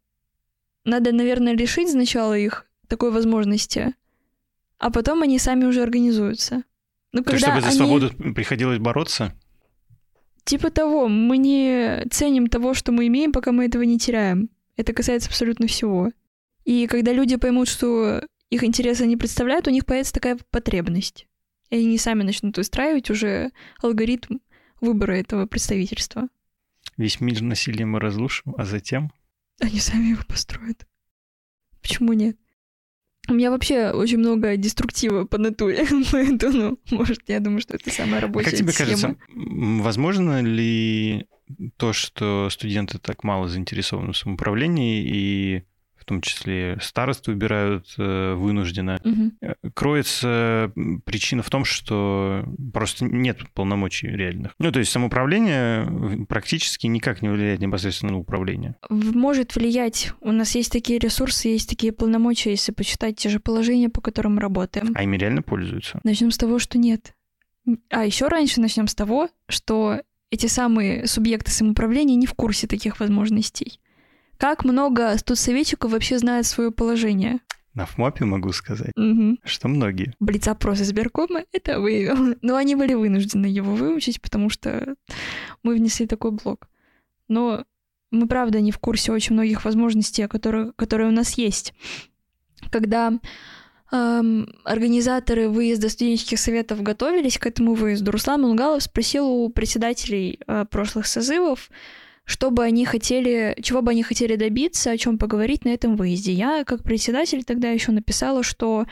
надо, наверное, лишить сначала их такой возможности, а потом они сами уже организуются. Ну, когда чтобы за они... свободу приходилось бороться? Типа того, мы не ценим того, что мы имеем, пока мы этого не теряем. Это касается абсолютно всего. И когда люди поймут, что их интересы не представляют, у них появится такая потребность и они сами начнут устраивать уже алгоритм выбора этого представительства. Весь мир насилием мы разрушим, а затем... Они сами его построят. Почему нет? У меня вообще очень много деструктива по натуре, поэтому, может, я думаю, что это самая рабочая Как тебе схема. кажется, возможно ли то, что студенты так мало заинтересованы в самоуправлении и том числе старосты убирают э, вынужденно. Угу. Кроется причина в том, что просто нет полномочий реальных. Ну, то есть самоуправление практически никак не влияет непосредственно на управление. Может влиять. У нас есть такие ресурсы, есть такие полномочия, если почитать те же положения, по которым мы работаем. А ими реально пользуются? Начнем с того, что нет. А еще раньше начнем с того, что эти самые субъекты самоуправления не в курсе таких возможностей. Как много студсоветчиков вообще знают свое положение? На ФМОПе могу сказать, угу. что многие. Блиц-опрос избиркома это выявил. Но они были вынуждены его выучить, потому что мы внесли такой блок. но мы, правда, не в курсе очень многих возможностей, которые, которые у нас есть. Когда эм, организаторы выезда студенческих советов готовились к этому выезду, Руслан Мунгалов спросил у председателей э, прошлых созывов, что бы они хотели, чего бы они хотели добиться, о чем поговорить на этом выезде. Я, как председатель, тогда еще написала, что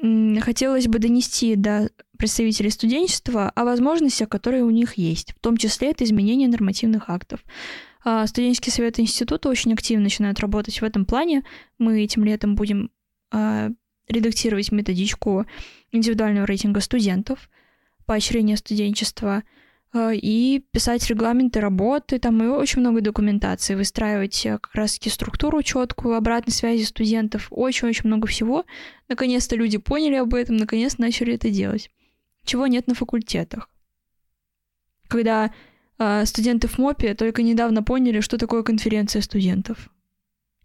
хотелось бы донести до представителей студенчества о возможностях, которые у них есть, в том числе это изменение нормативных актов. А, студенческий совет института очень активно начинает работать в этом плане. Мы этим летом будем а, редактировать методичку индивидуального рейтинга студентов, поощрения студенчества — и писать регламенты работы, там и очень много документации, выстраивать э, как раз-таки структуру четкую, обратной связи студентов, очень-очень много всего. Наконец-то люди поняли об этом, наконец начали это делать. Чего нет на факультетах. Когда э, студенты в МОПе только недавно поняли, что такое конференция студентов.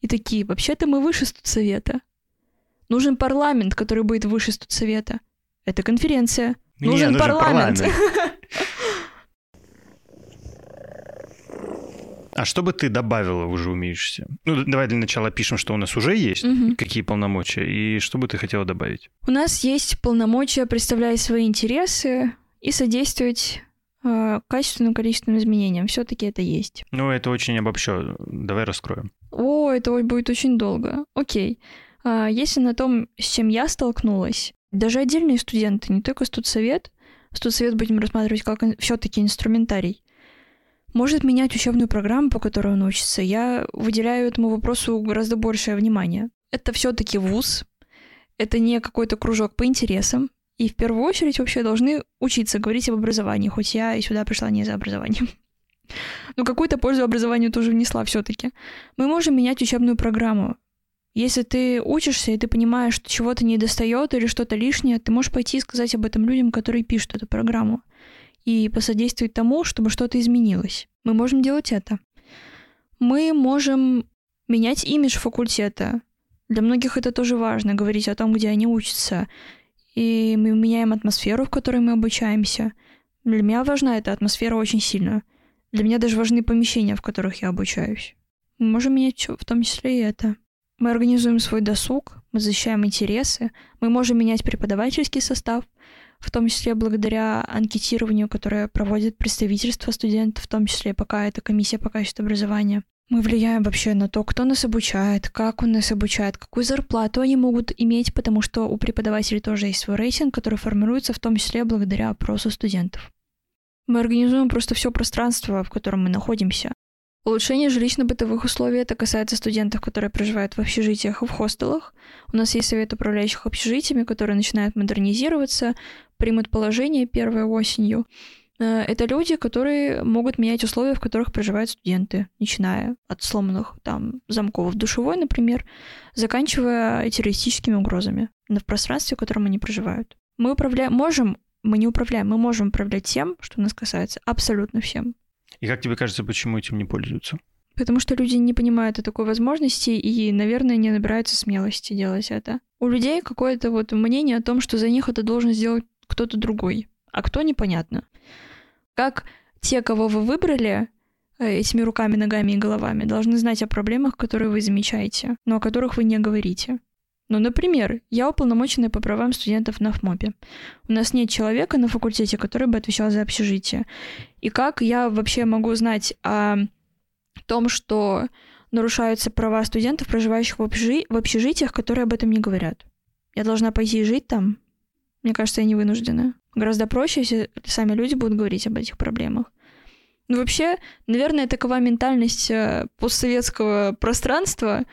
И такие, вообще-то мы выше студсовета. Нужен парламент, который будет выше студсовета. Это конференция. Нужен, нужен парламент. парламент. А что бы ты добавила уже умеющийся? Ну, давай для начала пишем, что у нас уже есть, угу. какие полномочия, и что бы ты хотела добавить? У нас есть полномочия представлять свои интересы и содействовать э, качественным количественным изменениям. Все-таки это есть. Ну, это очень обобщенно. Давай раскроем. О, это будет очень долго. Окей. А, если на том, с чем я столкнулась, даже отдельные студенты, не только студсовет, студсовет будем рассматривать как все-таки инструментарий, может менять учебную программу, по которой он учится, я выделяю этому вопросу гораздо большее внимание. Это все-таки вуз, это не какой-то кружок по интересам, и в первую очередь вообще должны учиться говорить об образовании, хоть я и сюда пришла не за образованием. Но какую-то пользу образованию тоже внесла все-таки. Мы можем менять учебную программу. Если ты учишься, и ты понимаешь, что чего-то не достает или что-то лишнее, ты можешь пойти и сказать об этом людям, которые пишут эту программу и посодействовать тому, чтобы что-то изменилось. Мы можем делать это. Мы можем менять имидж факультета. Для многих это тоже важно, говорить о том, где они учатся. И мы меняем атмосферу, в которой мы обучаемся. Для меня важна эта атмосфера очень сильно. Для меня даже важны помещения, в которых я обучаюсь. Мы можем менять в том числе и это. Мы организуем свой досуг, мы защищаем интересы, мы можем менять преподавательский состав, в том числе благодаря анкетированию, которое проводит представительство студентов, в том числе пока это комиссия по качеству образования. Мы влияем вообще на то, кто нас обучает, как он нас обучает, какую зарплату они могут иметь, потому что у преподавателей тоже есть свой рейтинг, который формируется в том числе благодаря опросу студентов. Мы организуем просто все пространство, в котором мы находимся. Улучшение жилищно-бытовых условий это касается студентов, которые проживают в общежитиях и в хостелах. У нас есть совет управляющих общежитиями, которые начинают модернизироваться, примут положение первой осенью. Э, это люди, которые могут менять условия, в которых проживают студенты, начиная от сломанных там замков в душевой, например, заканчивая террористическими угрозами в пространстве, в котором они проживают. Мы управляем, можем, мы не управляем, мы можем управлять тем, что нас касается, абсолютно всем. И как тебе кажется, почему этим не пользуются? Потому что люди не понимают о такой возможности и, наверное, не набираются смелости делать это. У людей какое-то вот мнение о том, что за них это должен сделать кто-то другой. А кто, непонятно. Как те, кого вы выбрали, э, этими руками, ногами и головами, должны знать о проблемах, которые вы замечаете, но о которых вы не говорите. Ну, например, я уполномоченная по правам студентов на ФМОПе. У нас нет человека на факультете, который бы отвечал за общежитие. И как я вообще могу знать о том, что нарушаются права студентов, проживающих в, общежи... в общежитиях, которые об этом не говорят? Я должна пойти жить там? Мне кажется, я не вынуждена. Гораздо проще, если сами люди будут говорить об этих проблемах. Ну, вообще, наверное, такова ментальность э, постсоветского пространства,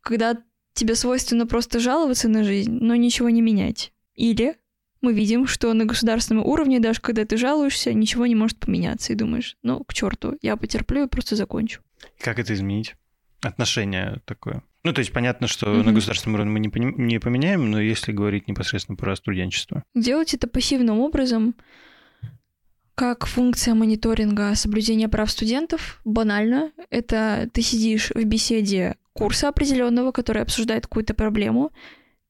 когда тебе свойственно просто жаловаться на жизнь, но ничего не менять. Или мы видим, что на государственном уровне, даже когда ты жалуешься, ничего не может поменяться, и думаешь, ну, к черту, я потерплю и просто закончу. Как это изменить? Отношение такое. Ну, то есть понятно, что mm-hmm. на государственном уровне мы не, не поменяем, но если говорить непосредственно про студенчество. Делать это пассивным образом, как функция мониторинга соблюдения прав студентов, банально. Это ты сидишь в беседе курса определенного, который обсуждает какую-то проблему,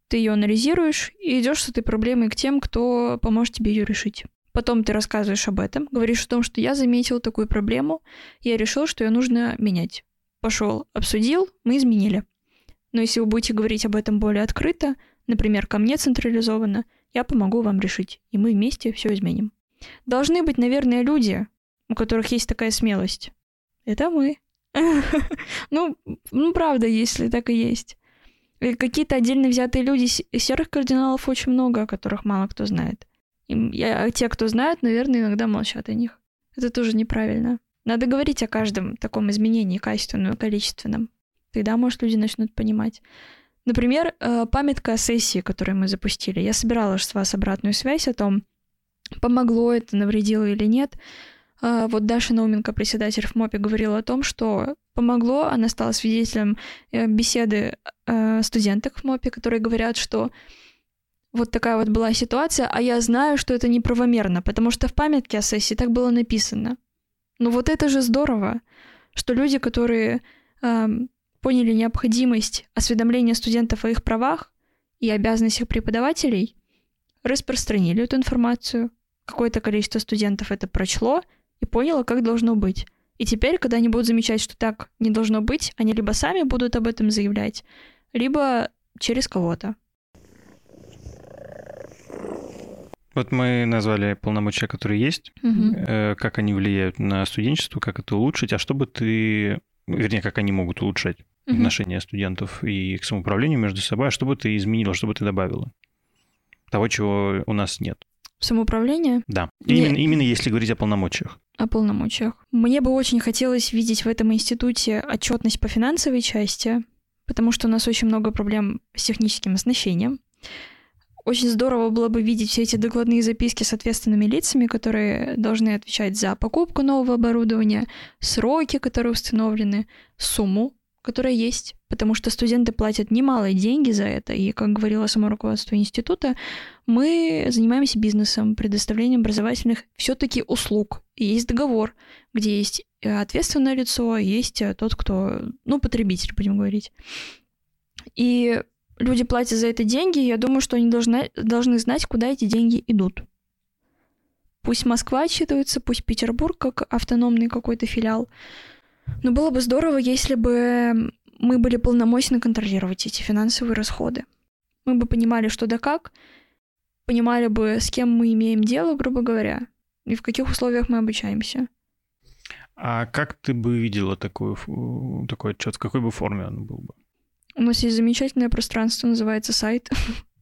ты ее анализируешь и идешь с этой проблемой к тем, кто поможет тебе ее решить. Потом ты рассказываешь об этом, говоришь о том, что я заметил такую проблему, я решил, что ее нужно менять. Пошел, обсудил, мы изменили. Но если вы будете говорить об этом более открыто, например, ко мне централизованно, я помогу вам решить, и мы вместе все изменим. Должны быть, наверное, люди, у которых есть такая смелость. Это мы. Ну, ну, правда, если так и есть. Какие-то отдельно взятые люди, серых кардиналов очень много, о которых мало кто знает. И я, те, кто знают, наверное, иногда молчат о них. Это тоже неправильно. Надо говорить о каждом таком изменении, качественном и количественном. Тогда, может, люди начнут понимать. Например, э, памятка о сессии, которую мы запустили. Я собирала с вас обратную связь о том, помогло это, навредило или нет. А, вот Даша Науменко, председатель в МОПе, говорила о том, что помогло. Она стала свидетелем э, беседы э, студенток в МОПе, которые говорят, что вот такая вот была ситуация, а я знаю, что это неправомерно, потому что в памятке о сессии так было написано. Ну вот это же здорово, что люди, которые э, поняли необходимость осведомления студентов о их правах и обязанностях преподавателей, распространили эту информацию. Какое-то количество студентов это прочло и поняло, как должно быть. И теперь, когда они будут замечать, что так не должно быть, они либо сами будут об этом заявлять, либо через кого-то. Вот мы назвали полномочия, которые есть, угу. э, как они влияют на студенчество, как это улучшить, а что бы ты, вернее, как они могут улучшать угу. отношения студентов и к самоуправлению между собой, а что бы ты изменила, что бы ты добавила? Того, чего у нас нет. Самоуправление? Да. Именно, именно если говорить о полномочиях. О полномочиях. Мне бы очень хотелось видеть в этом институте отчетность по финансовой части, потому что у нас очень много проблем с техническим оснащением. Очень здорово было бы видеть все эти докладные записки с ответственными лицами, которые должны отвечать за покупку нового оборудования, сроки, которые установлены, сумму, которая есть, потому что студенты платят немалые деньги за это, и, как говорило само руководство института, мы занимаемся бизнесом, предоставлением образовательных все-таки услуг. И есть договор, где есть э, ответственное лицо, есть э, тот, кто, ну, потребитель, будем говорить. И люди платят за это деньги, я думаю, что они должны, должны знать, куда эти деньги идут. Пусть Москва отчитывается, пусть Петербург как автономный какой-то филиал. Но было бы здорово, если бы мы были полномочны контролировать эти финансовые расходы. Мы бы понимали, что да как, понимали бы, с кем мы имеем дело, грубо говоря, и в каких условиях мы обучаемся. А как ты бы видела такой, такой отчет? В какой бы форме он был бы? У нас есть замечательное пространство, называется сайт,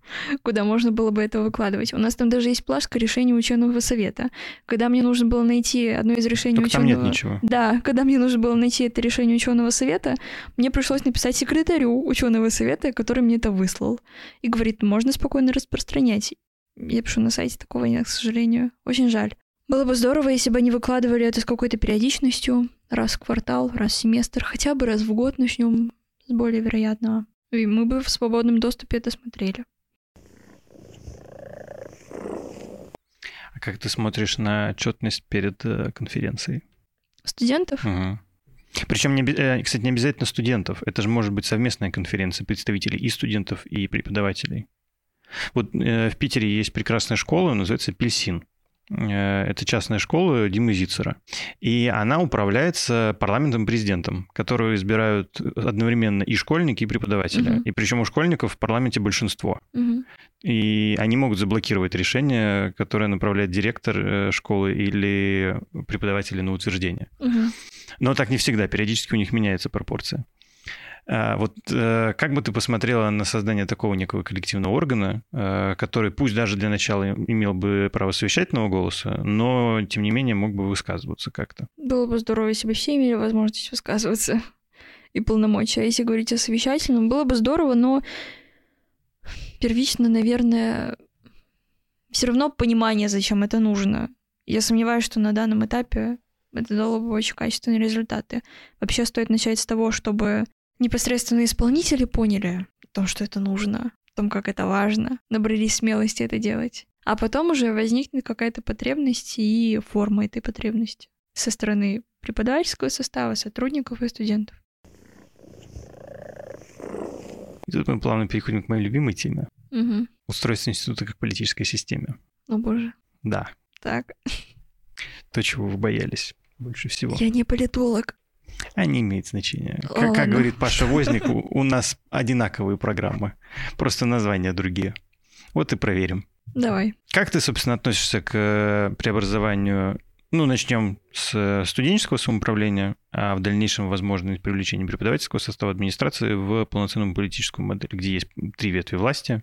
куда можно было бы это выкладывать. У нас там даже есть плашка решения ученого совета. Когда мне нужно было найти одно из решений Только ученого... там нет ничего. Да, когда мне нужно было найти это решение ученого совета, мне пришлось написать секретарю ученого совета, который мне это выслал. И говорит, можно спокойно распространять. Я пишу на сайте, такого нет, к сожалению. Очень жаль. Было бы здорово, если бы они выкладывали это с какой-то периодичностью, раз в квартал, раз в семестр, хотя бы раз в год начнем с более вероятного. И мы бы в свободном доступе это смотрели. Как ты смотришь на отчетность перед э, конференцией? Студентов? Угу. Причем, не, э, кстати, не обязательно студентов. Это же может быть совместная конференция представителей и студентов, и преподавателей. Вот э, в Питере есть прекрасная школа, называется Пельсин. Э, это частная школа Димы Зицера. И она управляется парламентом-президентом, которую избирают одновременно и школьники, и преподаватели. Угу. И причем у школьников в парламенте большинство. Угу. И они могут заблокировать решение, которое направляет директор э, школы или преподаватели на утверждение. Угу. Но так не всегда. Периодически у них меняется пропорция. А, вот э, как бы ты посмотрела на создание такого некого коллективного органа, э, который пусть даже для начала имел бы право совещательного голоса, но тем не менее мог бы высказываться как-то? Было бы здорово, если бы все имели возможность высказываться и полномочия. А если говорить о совещательном, было бы здорово, но первично, наверное, все равно понимание, зачем это нужно. Я сомневаюсь, что на данном этапе это дало бы очень качественные результаты. Вообще стоит начать с того, чтобы непосредственно исполнители поняли о том, что это нужно, о том, как это важно, набрались смелости это делать. А потом уже возникнет какая-то потребность и форма этой потребности со стороны преподавательского состава, сотрудников и студентов. И тут мы плавно переходим к моей любимой теме. Угу. Устройство института как политической системе. О боже. Да. Так. То, чего вы боялись больше всего. Я не политолог. А не имеет значения. Как, как говорит Паша Возник, у, у нас одинаковые программы, просто названия другие. Вот и проверим. Давай. Как ты, собственно, относишься к э, преобразованию? Ну, начнем с э, студенческого самоуправления, а в дальнейшем, возможно, привлечение преподавательского состава администрации в полноценную политическую модель, где есть три ветви власти,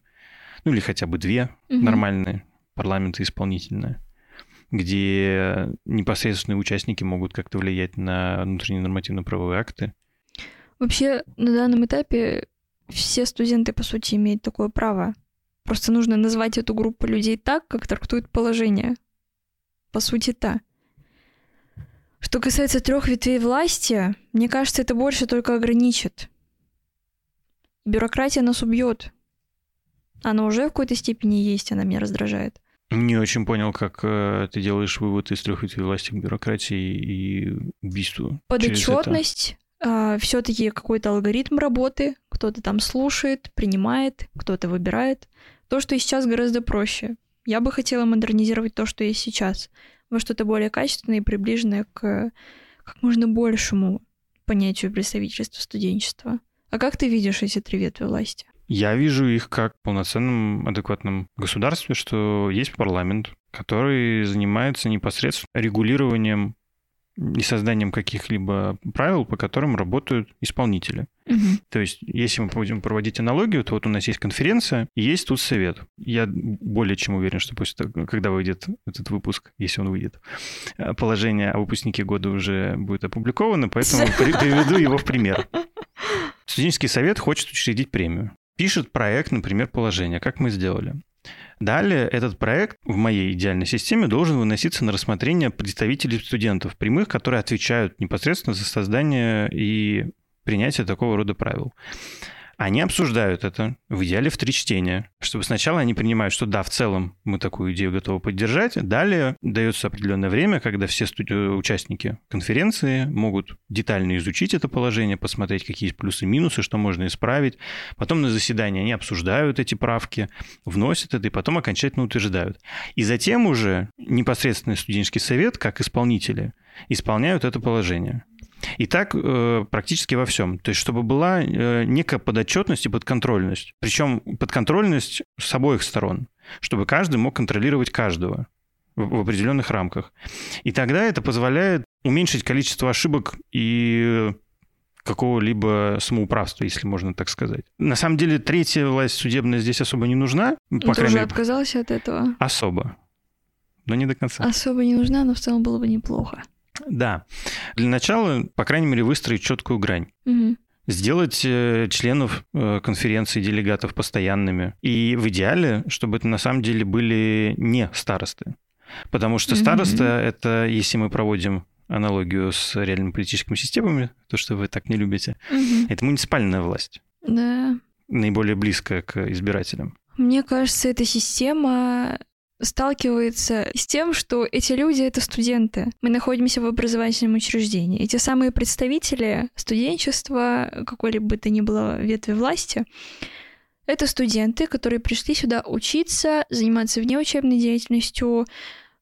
ну или хотя бы две Мгм. нормальные, парламент и исполнительная, где непосредственные участники могут как-то влиять на внутренние нормативно-правовые акты. Вообще, на данном этапе все студенты, по сути, имеют такое право. Просто нужно назвать эту группу людей так, как трактует положение. По сути, та. Что касается трех ветвей власти, мне кажется, это больше только ограничит. Бюрократия нас убьет. Она уже в какой-то степени есть, она меня раздражает. Не очень понял, как э, ты делаешь вывод из трех ветвей власти к бюрократии и убийству. через это. Подотчетность, все-таки какой-то алгоритм работы, кто-то там слушает, принимает, кто-то выбирает. То, что и сейчас гораздо проще. Я бы хотела модернизировать то, что есть сейчас, во что-то более качественное и приближенное к как можно большему понятию представительства студенчества. А как ты видишь эти три ветви власти? Я вижу их как в полноценном, адекватном государстве, что есть парламент, который занимается непосредственно регулированием и созданием каких-либо правил, по которым работают исполнители. То есть, если мы будем проводить аналогию, то вот у нас есть конференция, и есть тут совет. Я более чем уверен, что после того, когда выйдет этот выпуск, если он выйдет, положение о выпускнике года уже будет опубликовано, поэтому при- приведу его в пример. Студенческий совет хочет учредить премию. Пишет проект, например, положение, как мы сделали. Далее этот проект в моей идеальной системе должен выноситься на рассмотрение представителей студентов прямых, которые отвечают непосредственно за создание и принятие такого рода правил. Они обсуждают это, в идеале в три чтения, чтобы сначала они принимают, что да, в целом мы такую идею готовы поддержать. Далее дается определенное время, когда все студ- участники конференции могут детально изучить это положение, посмотреть, какие есть плюсы и минусы, что можно исправить. Потом на заседании они обсуждают эти правки, вносят это и потом окончательно утверждают. И затем уже непосредственно студенческий совет, как исполнители, исполняют это положение. И так э, практически во всем. То есть, чтобы была э, некая подотчетность и подконтрольность. Причем подконтрольность с обоих сторон, чтобы каждый мог контролировать каждого в, в определенных рамках. И тогда это позволяет уменьшить количество ошибок и какого-либо самоуправства, если можно так сказать. На самом деле, третья власть судебная здесь особо не нужна. По Ты уже мере, отказался от этого? особо. Но не до конца. Особо не нужна, но в целом было бы неплохо. Да. Для начала, по крайней мере, выстроить четкую грань. Мгм. Сделать э, членов э, конференции делегатов постоянными. И в идеале, чтобы это на самом деле были не старосты. Потому что староста это, если мы проводим аналогию с реальными политическими системами, то, что вы так не любите, Мгм. это муниципальная власть, Да. наиболее близкая к избирателям. Мне кажется, эта система сталкивается с тем, что эти люди — это студенты. Мы находимся в образовательном учреждении. Эти самые представители студенчества, какой-либо бы то ни было ветви власти, это студенты, которые пришли сюда учиться, заниматься внеучебной деятельностью,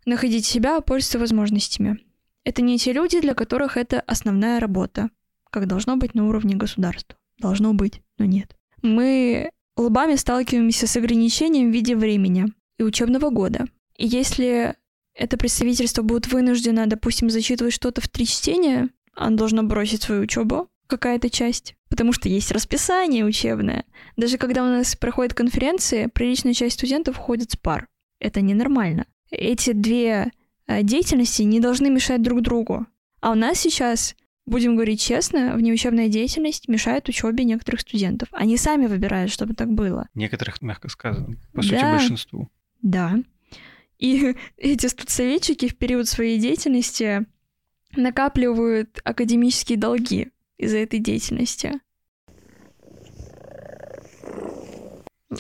находить себя, пользоваться возможностями. Это не те люди, для которых это основная работа, как должно быть на уровне государства. Должно быть, но нет. Мы лбами сталкиваемся с ограничением в виде времени и учебного года. И если это представительство будет вынуждено, допустим, зачитывать что-то в три чтения, оно должно бросить свою учебу, какая-то часть, потому что есть расписание учебное. Даже когда у нас проходят конференции, приличная часть студентов ходит с пар. Это ненормально. Эти две э, деятельности не должны мешать друг другу. А у нас сейчас, будем говорить честно, внеучебная деятельность мешает учебе некоторых студентов. Они сами выбирают, чтобы так было. Некоторых, мягко сказано, по сути, Да. большинству. Да. И эти студсоветчики в период своей деятельности накапливают академические долги из-за этой деятельности.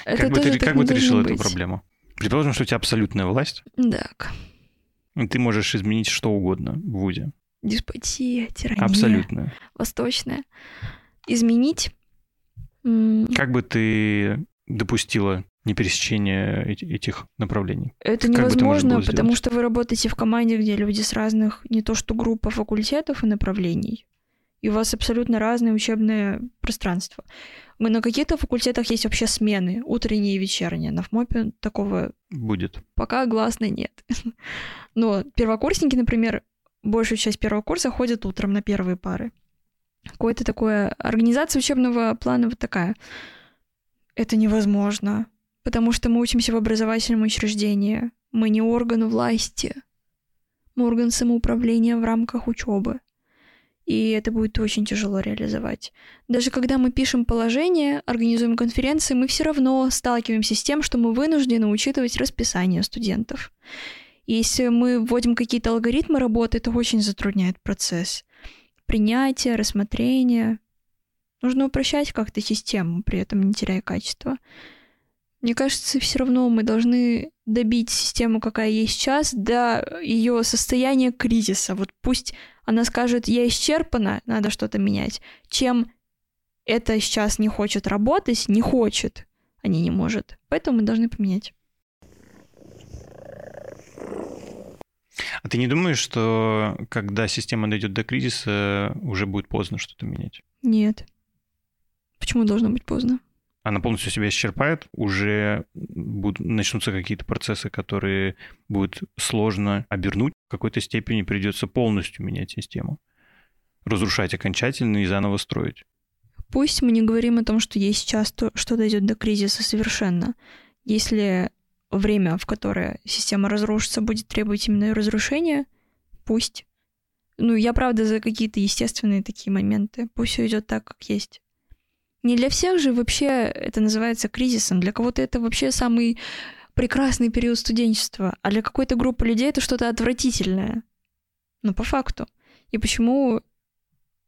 как бы ты, как бы ты решил должно эту быть. проблему? Предположим, что у тебя абсолютная власть, Так. и ты можешь изменить что угодно в ВУЗе. Деспотия, тирания. Абсолютно. Восточная. Изменить. Как бы ты допустила не пересечение этих направлений. Это как невозможно, потому что вы работаете в команде, где люди с разных не то что групп, а факультетов и направлений. И у вас абсолютно разное учебное пространство. Мы на каких-то факультетах есть вообще смены, утренние и вечерние. На ФМОПе такого... Будет. Пока гласно нет. Но первокурсники, например, большую часть первого курса ходят утром на первые пары. Какое-то такое... Организация учебного плана вот такая. Это невозможно потому что мы учимся в образовательном учреждении. Мы не орган власти. Мы орган самоуправления в рамках учебы. И это будет очень тяжело реализовать. Даже когда мы пишем положение, организуем конференции, мы все равно сталкиваемся с тем, что мы вынуждены учитывать расписание студентов. Если мы вводим какие-то алгоритмы работы, это очень затрудняет процесс. Принятие, рассмотрение. Нужно упрощать как-то систему, при этом не теряя качества. Мне кажется, все равно мы должны добить систему, какая есть сейчас, до ее состояния кризиса. Вот пусть она скажет, я исчерпана, надо что-то менять, чем это сейчас не хочет работать, не хочет, а не не может. Поэтому мы должны поменять. А ты не думаешь, что когда система дойдет до кризиса, уже будет поздно что-то менять? Нет. Почему должно быть поздно? Она полностью себя исчерпает, уже будут, начнутся какие-то процессы, которые будет сложно обернуть. В какой-то степени придется полностью менять систему. Разрушать окончательно и заново строить. Пусть мы не говорим о том, что есть сейчас то, что дойдет до кризиса совершенно. Если время, в которое система разрушится, будет требовать именно разрушения, пусть. Ну, я правда за какие-то естественные такие моменты. Пусть все идет так, как есть. Не для всех же вообще это называется кризисом. Для кого-то это вообще самый прекрасный период студенчества, а для какой-то группы людей это что-то отвратительное. Но по факту. И почему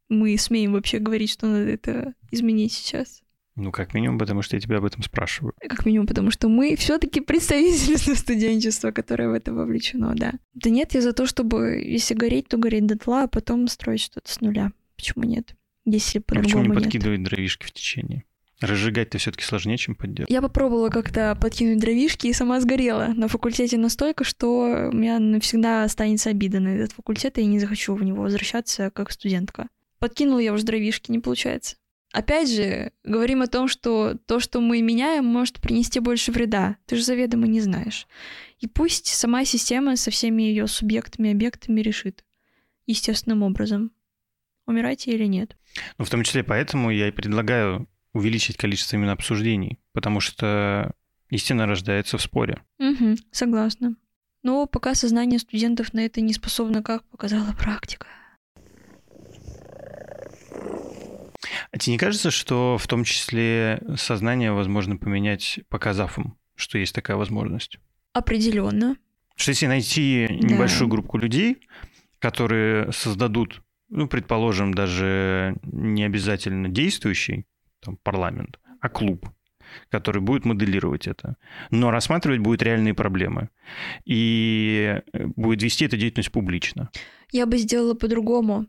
мы смеем вообще говорить, что надо это изменить сейчас? Ну, как минимум, потому что я тебя об этом спрашиваю. Как минимум, потому что мы все-таки представители студенчества, которое в это вовлечено, да. Да нет, я за то, чтобы, если гореть, то гореть дотла, а потом строить что-то с нуля. Почему нет? Если по-другому А почему не нет. подкидывать дровишки в течение? Разжигать-то все-таки сложнее, чем поддерживать. Я попробовала как-то подкинуть дровишки и сама сгорела на факультете настолько, что у меня навсегда останется обида на этот факультет, и я не захочу в него возвращаться как студентка. Подкинула я уже дровишки, не получается. Опять же, говорим о том, что то, что мы меняем, может принести больше вреда. Ты же заведомо не знаешь. И пусть сама система со всеми ее субъектами, объектами решит естественным образом умирать или нет. Ну, в том числе поэтому я и предлагаю увеличить количество именно обсуждений, потому что истина рождается в споре. Угу, согласна. Но пока сознание студентов на это не способно, как показала практика. А тебе не кажется, что в том числе сознание возможно поменять, показав им, что есть такая возможность? Определенно. Что если найти небольшую да. группу людей, которые создадут ну, предположим, даже не обязательно действующий там, парламент, а клуб, который будет моделировать это. Но рассматривать будет реальные проблемы. И э, будет вести эту деятельность публично. Я бы сделала по-другому.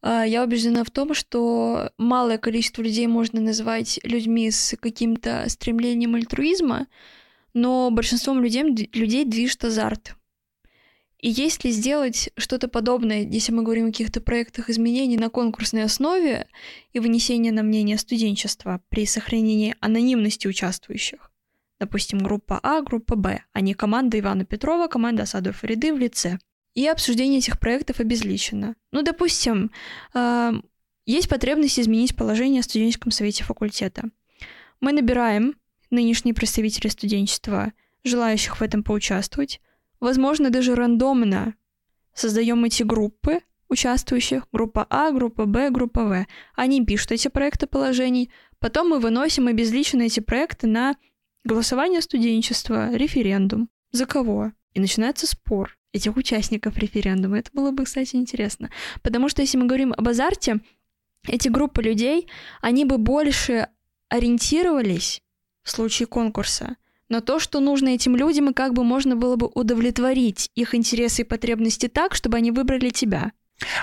А, я убеждена в том, что малое количество людей можно назвать людьми с каким-то стремлением альтруизма, но большинством людей, людей движет азарт. И если сделать что-то подобное, если мы говорим о каких-то проектах изменений на конкурсной основе и вынесения на мнение студенчества при сохранении анонимности участвующих, допустим, группа А, группа Б, а не команда Ивана Петрова, команда Асадов Фариды в лице, и обсуждение этих проектов обезличено. Ну, допустим, э, есть потребность изменить положение в студенческом совете факультета. Мы набираем нынешние представители студенчества, желающих в этом поучаствовать, возможно, даже рандомно создаем эти группы участвующих, группа А, группа Б, группа В. Они пишут эти проекты положений, потом мы выносим обезличенно эти проекты на голосование студенчества, референдум. За кого? И начинается спор этих участников референдума. Это было бы, кстати, интересно. Потому что если мы говорим об азарте, эти группы людей, они бы больше ориентировались в случае конкурса – но то, что нужно этим людям, и как бы можно было бы удовлетворить их интересы и потребности так, чтобы они выбрали тебя.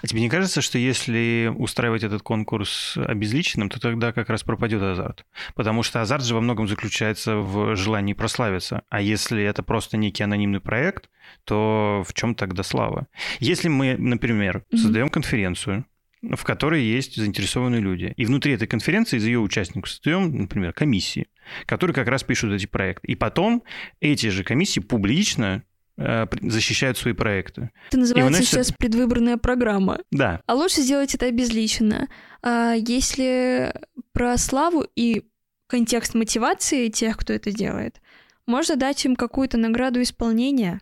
А тебе не кажется, что если устраивать этот конкурс обезличенным, то тогда как раз пропадет азарт? Потому что азарт же во многом заключается в желании прославиться. А если это просто некий анонимный проект, то в чем тогда слава? Если мы, например, создаем конференцию, в которой есть заинтересованные люди. И внутри этой конференции из ее участников создаем, например, комиссии, которые как раз пишут эти проекты. И потом эти же комиссии публично Э, защищают свои проекты. Это называется выносят... сейчас предвыборная программа. Да. А лучше сделать это обезличенно. А если про славу и контекст мотивации тех, кто это делает, можно дать им какую-то награду исполнения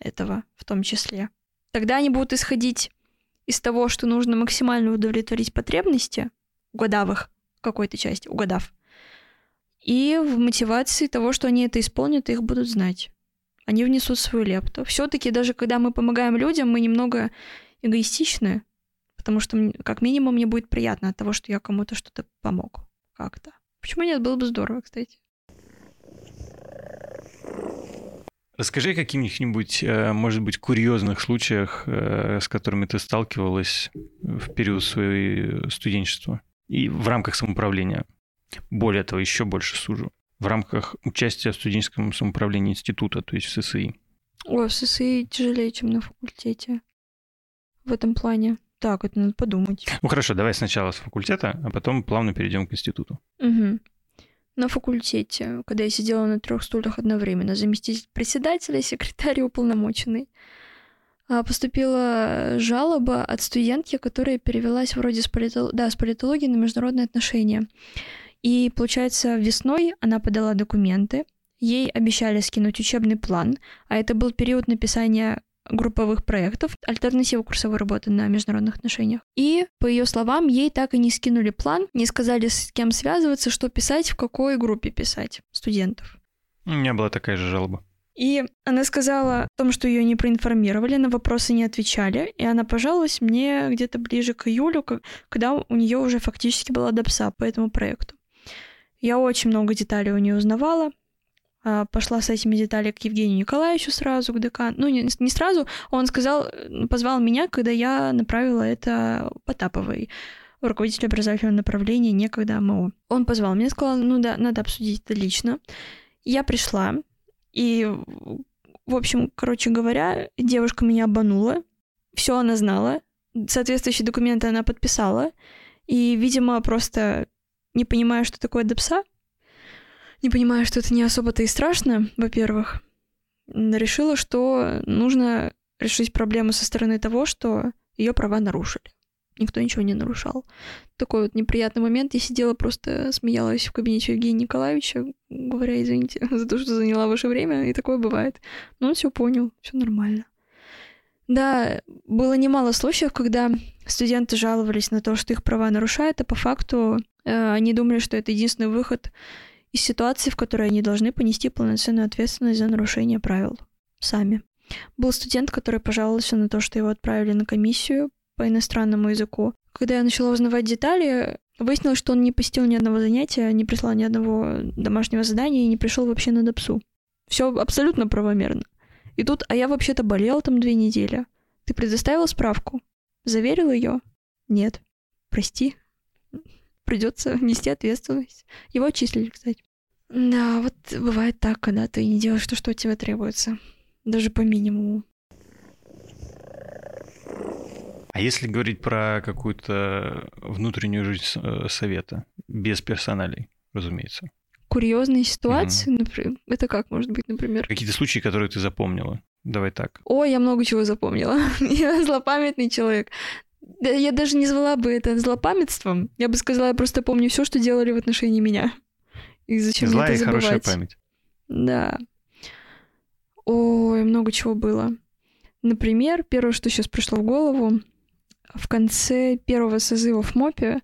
этого в том числе. Тогда они будут исходить из того, что нужно максимально удовлетворить потребности, угадав их какой-то части, угадав, и в мотивации того, что они это исполнят, их будут знать они внесут свою лепту. Все-таки даже когда мы помогаем людям, мы немного эгоистичны, потому что как минимум мне будет приятно от того, что я кому-то что-то помог как-то. Почему нет? Было бы здорово, кстати. Расскажи о каких-нибудь, э, может быть, курьезных случаях, э, с которыми ты сталкивалась в период своего студенчества и в рамках самоуправления. Более того, еще больше сужу в рамках участия в студенческом самоуправлении института, то есть в ССИ? Ой, в ССИ тяжелее, чем на факультете. В этом плане. Так, это надо подумать. Ну хорошо, давай сначала с факультета, а потом плавно перейдем к институту. Угу. На факультете, когда я сидела на трех стульях одновременно, заместитель председателя, секретарь и уполномоченный, а, поступила жалоба от студентки, которая перевелась вроде с, политол... да, с политологии на международные отношения. И, получается, весной она подала документы, ей обещали скинуть учебный план, а это был период написания групповых проектов, альтернатива курсовой работы на международных отношениях. И, по ее словам, ей так и не скинули план, не сказали, с кем связываться, что писать, в какой группе писать студентов. У меня была такая же жалоба. И она сказала о том, что ее не проинформировали, на вопросы не отвечали, и она пожаловалась мне где-то ближе к июлю, когда у нее уже фактически была допса по этому проекту. Я очень много деталей у нее узнавала. А, пошла с этими деталями к Евгению Николаевичу сразу, к декану. Ну, не, не сразу, он сказал, позвал меня, когда я направила это Потаповой руководитель образовательного направления, некогда МО. Он позвал меня, сказал, ну да, надо обсудить это лично. Я пришла, и, в общем, короче говоря, девушка меня обманула, все она знала, соответствующие документы она подписала, и, видимо, просто не понимая, что такое допса, не понимая, что это не особо-то и страшно, во-первых, решила, что нужно решить проблему со стороны того, что ее права нарушили. Никто ничего не нарушал. Такой вот неприятный момент. Я сидела просто, смеялась в кабинете Евгения Николаевича, говоря, извините за то, что заняла ваше время, и такое бывает. Но он все понял, все нормально. Да, было немало случаев, когда студенты жаловались на то, что их права нарушают, а по факту э, они думали, что это единственный выход из ситуации, в которой они должны понести полноценную ответственность за нарушение правил сами. Был студент, который пожаловался на то, что его отправили на комиссию по иностранному языку. Когда я начала узнавать детали, выяснилось, что он не посетил ни одного занятия, не прислал ни одного домашнего задания и не пришел вообще на допсу. Все абсолютно правомерно. И тут, а я вообще-то болел там две недели. Ты предоставила справку? Заверил ее? Нет. Прости. Придется нести ответственность. Его отчислили, кстати. Да, вот бывает так, когда ты не делаешь то, что от тебя требуется. Даже по минимуму. А если говорить про какую-то внутреннюю жизнь э, совета, без персоналей, разумеется? курьезные ситуации, угу. например. Это как может быть, например? Какие-то случаи, которые ты запомнила. Давай так. Ой, я много чего запомнила. я злопамятный человек. Я даже не звала бы это злопамятством. Я бы сказала, я просто помню все, что делали в отношении меня. И зачем Злая мне это и забывать? хорошая память. Да. Ой, много чего было. Например, первое, что сейчас пришло в голову, в конце первого созыва в МОПе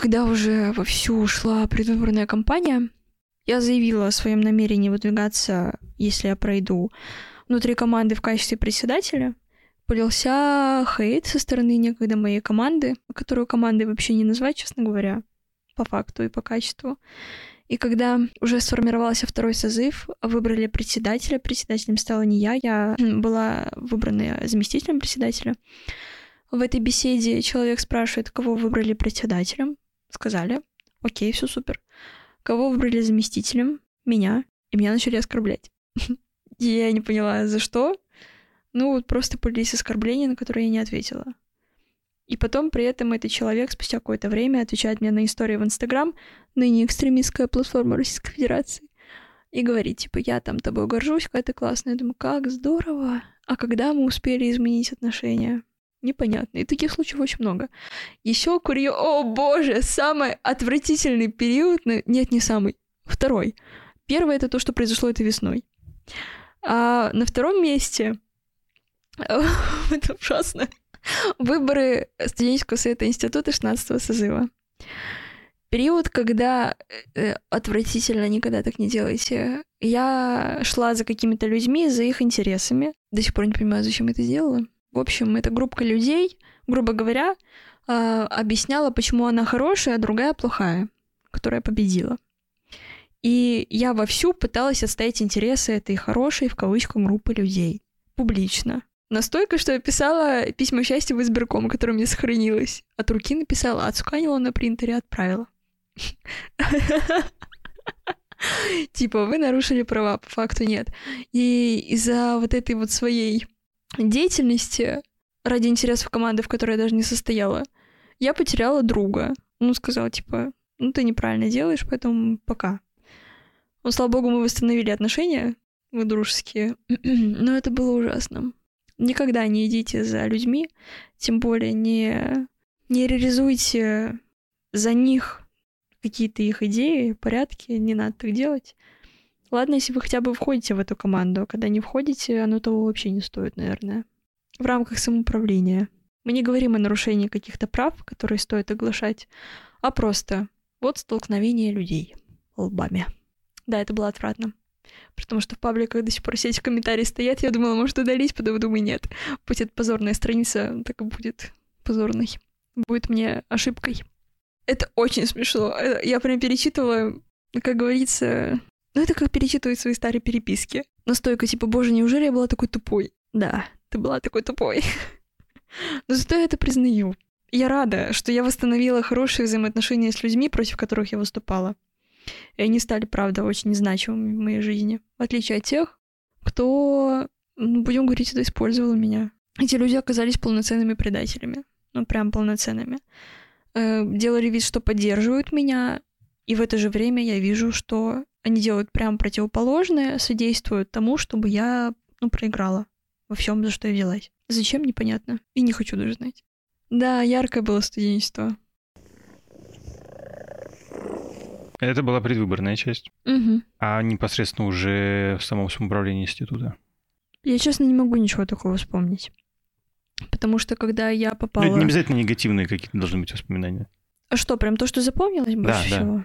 когда уже вовсю ушла предвыборная кампания, я заявила о своем намерении выдвигаться, если я пройду, внутри команды в качестве председателя. Полился хейт со стороны некогда моей команды, которую командой вообще не назвать, честно говоря, по факту и по качеству. И когда уже сформировался второй созыв, выбрали председателя. Председателем стала не я, я была выбрана заместителем председателя. В этой беседе человек спрашивает, кого выбрали председателем. Сказали, окей, все супер. Кого выбрали заместителем? Меня. И меня начали оскорблять. Я не поняла, за что. Ну, вот просто полились оскорбления, на которые я не ответила. И потом при этом этот человек спустя какое-то время отвечает мне на истории в Инстаграм, ныне экстремистская платформа Российской Федерации, и говорит, типа, я там тобой горжусь, какая ты классная. Я думаю, как здорово. А когда мы успели изменить отношения? Непонятно. И таких случаев очень много. Еще курью... О, боже! Самый отвратительный период... Нет, не самый. Второй. Первое — это то, что произошло этой весной. А на втором месте... Это ужасно. Выборы студенческого совета института 16 созыва. Период, когда э, отвратительно, никогда так не делайте. Я шла за какими-то людьми, за их интересами. До сих пор не понимаю, зачем это сделала. В общем, эта группа людей, грубо говоря, э, объясняла, почему она хорошая, а другая плохая, которая победила. И я вовсю пыталась отстоять интересы этой хорошей, в кавычках, группы людей. Публично. Настолько, что я писала письмо счастья в избирком, которое мне сохранилось. От руки написала, отсканила на принтере, отправила. Типа, вы нарушили права, по факту нет. И из-за вот этой вот своей деятельности ради интересов команды, в которой я даже не состояла, я потеряла друга. Ну, сказала, типа, ну, ты неправильно делаешь, поэтому пока. Ну, слава богу, мы восстановили отношения, мы дружеские. Но это было ужасно. Никогда не идите за людьми, тем более не, не реализуйте за них какие-то их идеи, порядки, не надо так делать. Ладно, если вы хотя бы входите в эту команду, а когда не входите, оно того вообще не стоит, наверное. В рамках самоуправления. Мы не говорим о нарушении каких-то прав, которые стоит оглашать, а просто вот столкновение людей лбами. Да, это было отвратно. Потому что в пабликах до сих пор все эти комментарии стоят. Я думала, может, удалить, потом думаю, нет. Пусть это позорная страница, так и будет позорной. Будет мне ошибкой. Это очень смешно. Я прям перечитывала, как говорится... Ну, это как перечитывать свои старые переписки. Настойка, типа, боже, неужели я была такой тупой? Да, ты была такой тупой. Но зато я это признаю. Я рада, что я восстановила хорошие взаимоотношения с людьми, против которых я выступала. И они стали, правда, очень значимыми в моей жизни. В отличие от тех, кто, будем говорить, это использовал меня. Эти люди оказались полноценными предателями. Ну, прям полноценными. Э, делали вид, что поддерживают меня, и в это же время я вижу, что они делают прям противоположное, содействуют тому, чтобы я, ну, проиграла во всем, за что я взялась. Зачем, непонятно. И не хочу даже знать. Да, яркое было студенчество. Это была предвыборная часть. Угу. А непосредственно уже в самом самоуправлении института? Я, честно, не могу ничего такого вспомнить. Потому что когда я попала... Ну, не обязательно негативные какие-то должны быть воспоминания. А что, прям то, что запомнилось больше да, всего? Да.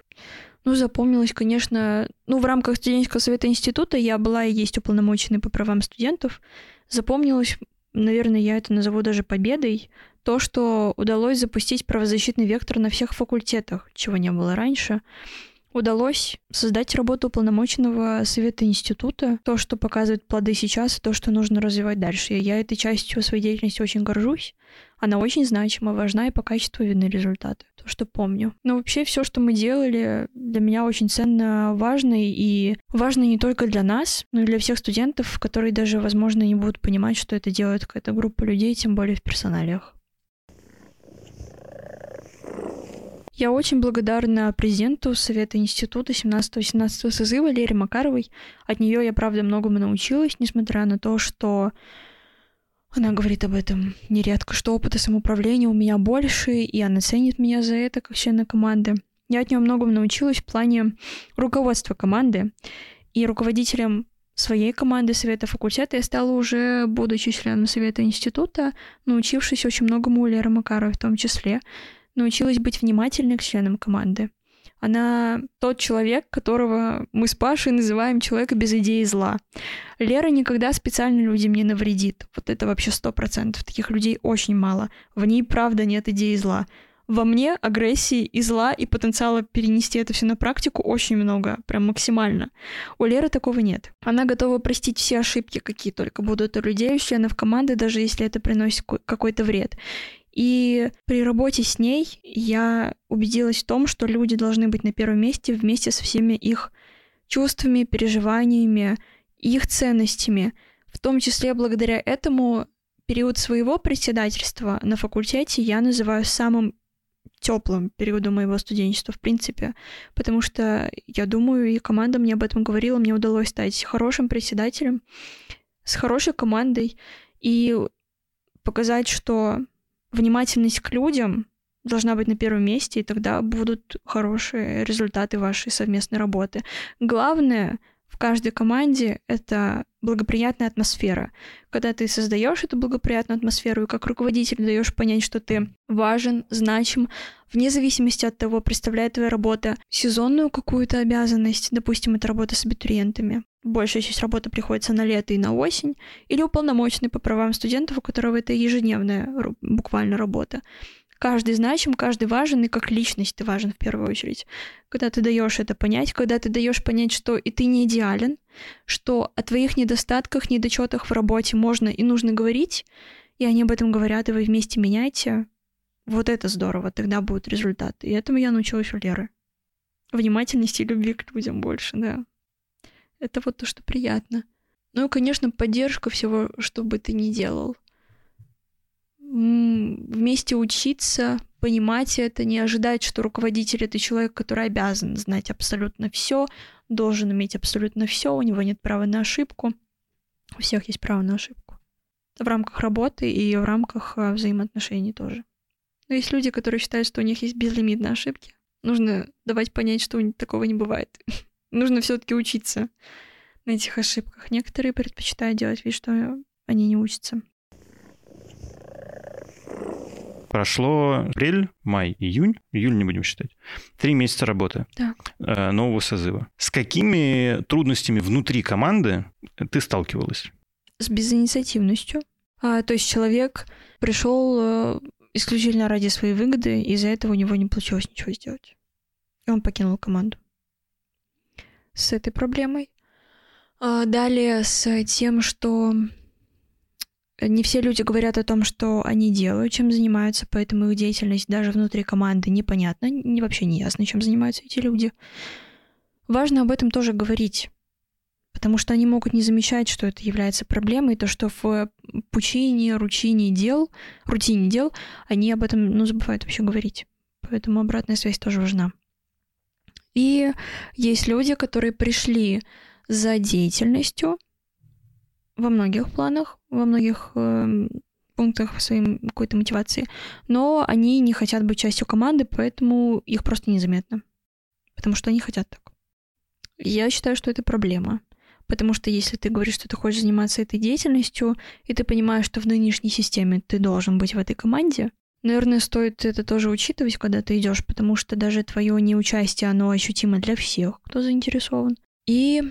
Ну, запомнилось, конечно... Ну, в рамках студенческого совета института я была и есть уполномоченной по правам студентов. Запомнилось, наверное, я это назову даже победой, то, что удалось запустить правозащитный вектор на всех факультетах, чего не было раньше. Удалось создать работу уполномоченного совета института, то, что показывает плоды сейчас, и то, что нужно развивать дальше. И я этой частью своей деятельности очень горжусь. Она очень значима, важна, и по качеству видны результаты. То, что помню. Но вообще все, что мы делали, для меня очень ценно, важно, и важно не только для нас, но и для всех студентов, которые даже, возможно, не будут понимать, что это делает какая-то группа людей, тем более в персоналиях. Я очень благодарна президенту Совета института 17-18 созыва Лере Макаровой. От нее я, правда, многому научилась, несмотря на то, что она говорит об этом нередко, что опыта самоуправления у меня больше, и она ценит меня за это, как члена команды. Я от нее многому научилась в плане руководства команды. И руководителем своей команды Совета факультета я стала уже, будучи членом Совета института, научившись очень многому у Леры Макаровой в том числе научилась быть внимательной к членам команды. Она тот человек, которого мы с Пашей называем человека без идеи зла. Лера никогда специально людям не навредит. Вот это вообще сто процентов. Таких людей очень мало. В ней, правда, нет идеи зла. во мне агрессии и зла, и потенциала перенести это все на практику очень много, прям максимально. У Леры такого нет. Она готова простить все ошибки, какие только будут у людей, у членов команды, даже если это приносит какой-то вред. И при работе с ней я убедилась в том, что люди должны быть на первом месте вместе со всеми их чувствами, переживаниями, их ценностями. В том числе благодаря этому период своего председательства на факультете я называю самым теплым периодом моего студенчества, в принципе, потому что я думаю, и команда мне об этом говорила, мне удалось стать хорошим председателем, с хорошей командой и показать, что внимательность к людям должна быть на первом месте, и тогда будут хорошие результаты вашей совместной работы. Главное в каждой команде это благоприятная атмосфера. Когда ты создаешь эту благоприятную атмосферу и как руководитель даешь понять, что ты важен, значим, вне зависимости от того, представляет твоя работа сезонную какую-то обязанность, допустим, это работа с абитуриентами, большая часть работы приходится на лето и на осень, или уполномоченный по правам студентов, у которого это ежедневная буквально работа. Каждый значим, каждый важен, и как личность ты важен в первую очередь. Когда ты даешь это понять, когда ты даешь понять, что и ты не идеален, что о твоих недостатках, недочетах в работе можно и нужно говорить, и они об этом говорят, и вы вместе меняете, вот это здорово, тогда будет результат. И этому я научилась у Леры. Внимательности и любви к людям больше, да. Это вот то, что приятно. Ну и, конечно, поддержка всего, что бы ты ни делал вместе учиться, понимать это, не ожидать, что руководитель это человек, который обязан знать абсолютно все, должен иметь абсолютно все, у него нет права на ошибку. У всех есть право на ошибку. В рамках работы и в рамках а, взаимоотношений тоже. Но есть люди, которые считают, что у них есть безлимитные ошибки. Нужно давать понять, что такого не бывает. Нужно все-таки учиться на этих ошибках. Некоторые предпочитают делать вид, что они не учатся. Прошло апрель, май, июнь, июль не будем считать. Три месяца работы так. Э, нового созыва. С какими трудностями внутри команды ты сталкивалась? С безинициативностью. А, то есть человек пришел э, исключительно ради своей выгоды, и из-за этого у него не получилось ничего сделать. И он покинул команду. С этой проблемой. А далее с тем, что не все люди говорят о том, что они делают, чем занимаются, поэтому их деятельность даже внутри команды непонятна, не, вообще не ясно, чем занимаются эти люди. Важно об этом тоже говорить, потому что они могут не замечать, что это является проблемой, то, что в пучине, рутине дел, рутине дел, они об этом, ну, забывают вообще говорить. Поэтому обратная связь тоже важна. И есть люди, которые пришли за деятельностью, во многих планах, во многих э, пунктах своей какой-то мотивации, но они не хотят быть частью команды, поэтому их просто незаметно, потому что они хотят так. Я считаю, что это проблема, потому что если ты говоришь, что ты хочешь заниматься этой деятельностью, и ты понимаешь, что в нынешней системе ты должен быть в этой команде, наверное, стоит это тоже учитывать, когда ты идешь, потому что даже твое неучастие, оно ощутимо для всех, кто заинтересован. И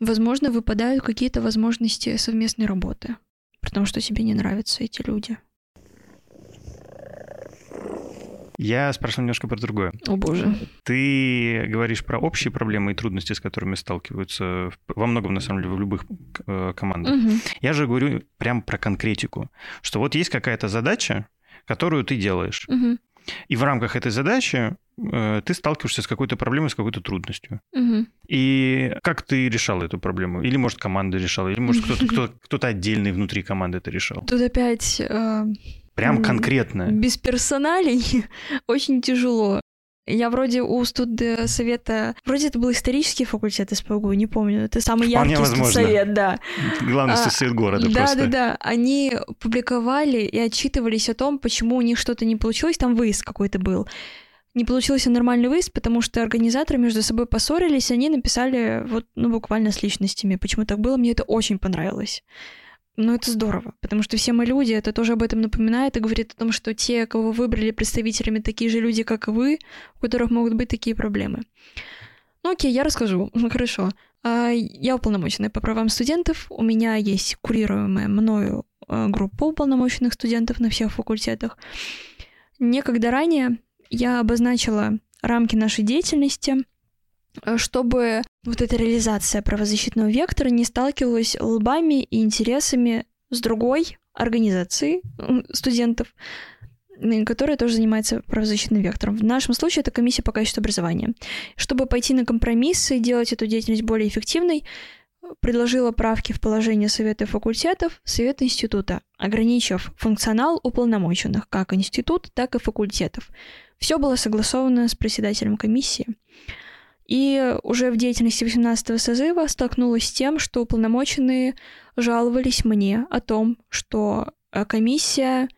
Возможно, выпадают какие-то возможности совместной работы, потому что тебе не нравятся эти люди. Я спрашивал немножко про другое. О боже. Ты говоришь про общие проблемы и трудности, с которыми сталкиваются во многом, на самом деле, в любых э, командах. Угу. Я же говорю прям про конкретику, что вот есть какая-то задача, которую ты делаешь. Угу. И в рамках этой задачи э, ты сталкиваешься с какой-то проблемой, с какой-то трудностью. Угу. И как ты решал эту проблему? Или, может, команда решала, или, может, кто-то кто, кто отдельный внутри команды это решал? Тут опять... Э... Прям конкретно. Без персоналей очень тяжело. Я вроде у студсовета... Вроде это был исторический факультет СПГУ, не помню. Это самый Вполне яркий возможно. студсовет, да. Главный студсовет а, города да, просто. Да-да-да. Они публиковали и отчитывались о том, почему у них что-то не получилось. Там выезд какой-то был. Не получился нормальный выезд, потому что организаторы между собой поссорились, они написали вот, ну, буквально с личностями. Почему так было, мне это очень понравилось. Ну, это здорово, потому что все мы люди, это тоже об этом напоминает и говорит о том, что те, кого вы выбрали представителями, такие же люди, как и вы, у которых могут быть такие проблемы. Ну окей, я расскажу. Хорошо. А, я уполномоченная по правам студентов. У меня есть курируемая мною а, группа уполномоченных студентов на всех факультетах. Некогда ранее я обозначила рамки нашей деятельности, чтобы вот эта реализация правозащитного вектора не сталкивалась лбами и интересами с другой организацией студентов, которая тоже занимается правозащитным вектором. В нашем случае это комиссия по качеству образования. Чтобы пойти на компромиссы и делать эту деятельность более эффективной, предложила правки в положение Совета факультетов, Совета института, ограничив функционал уполномоченных как институт, так и факультетов. Все было согласовано с председателем комиссии. И уже в деятельности 18 созыва столкнулась с тем, что уполномоченные жаловались мне о том, что э, комиссия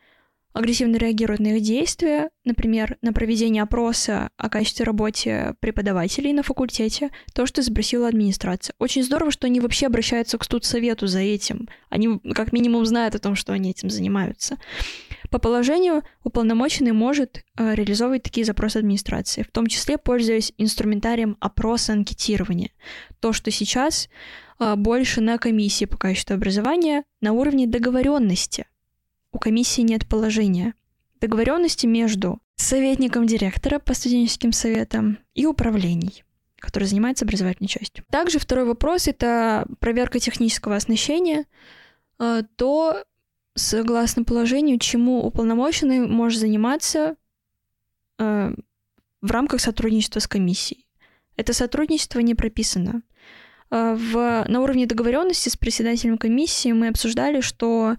агрессивно реагирует на их действия, например, на проведение опроса о качестве работы преподавателей на факультете, то, что забросила администрация. Очень здорово, что они вообще обращаются к студсовету за этим. Они как минимум знают о том, что они этим занимаются. По положению уполномоченный может э, реализовывать такие запросы администрации, в том числе пользуясь инструментарием опроса анкетирования. То, что сейчас э, больше на комиссии по качеству образования на уровне договоренности – у комиссии нет положения. Договоренности между советником директора по студенческим советам и управлений который занимается образовательной частью. Также второй вопрос — это проверка технического оснащения. А, то, согласно положению, чему уполномоченный может заниматься а, в рамках сотрудничества с комиссией. Это сотрудничество не прописано. А, в, на уровне договоренности с председателем комиссии мы обсуждали, что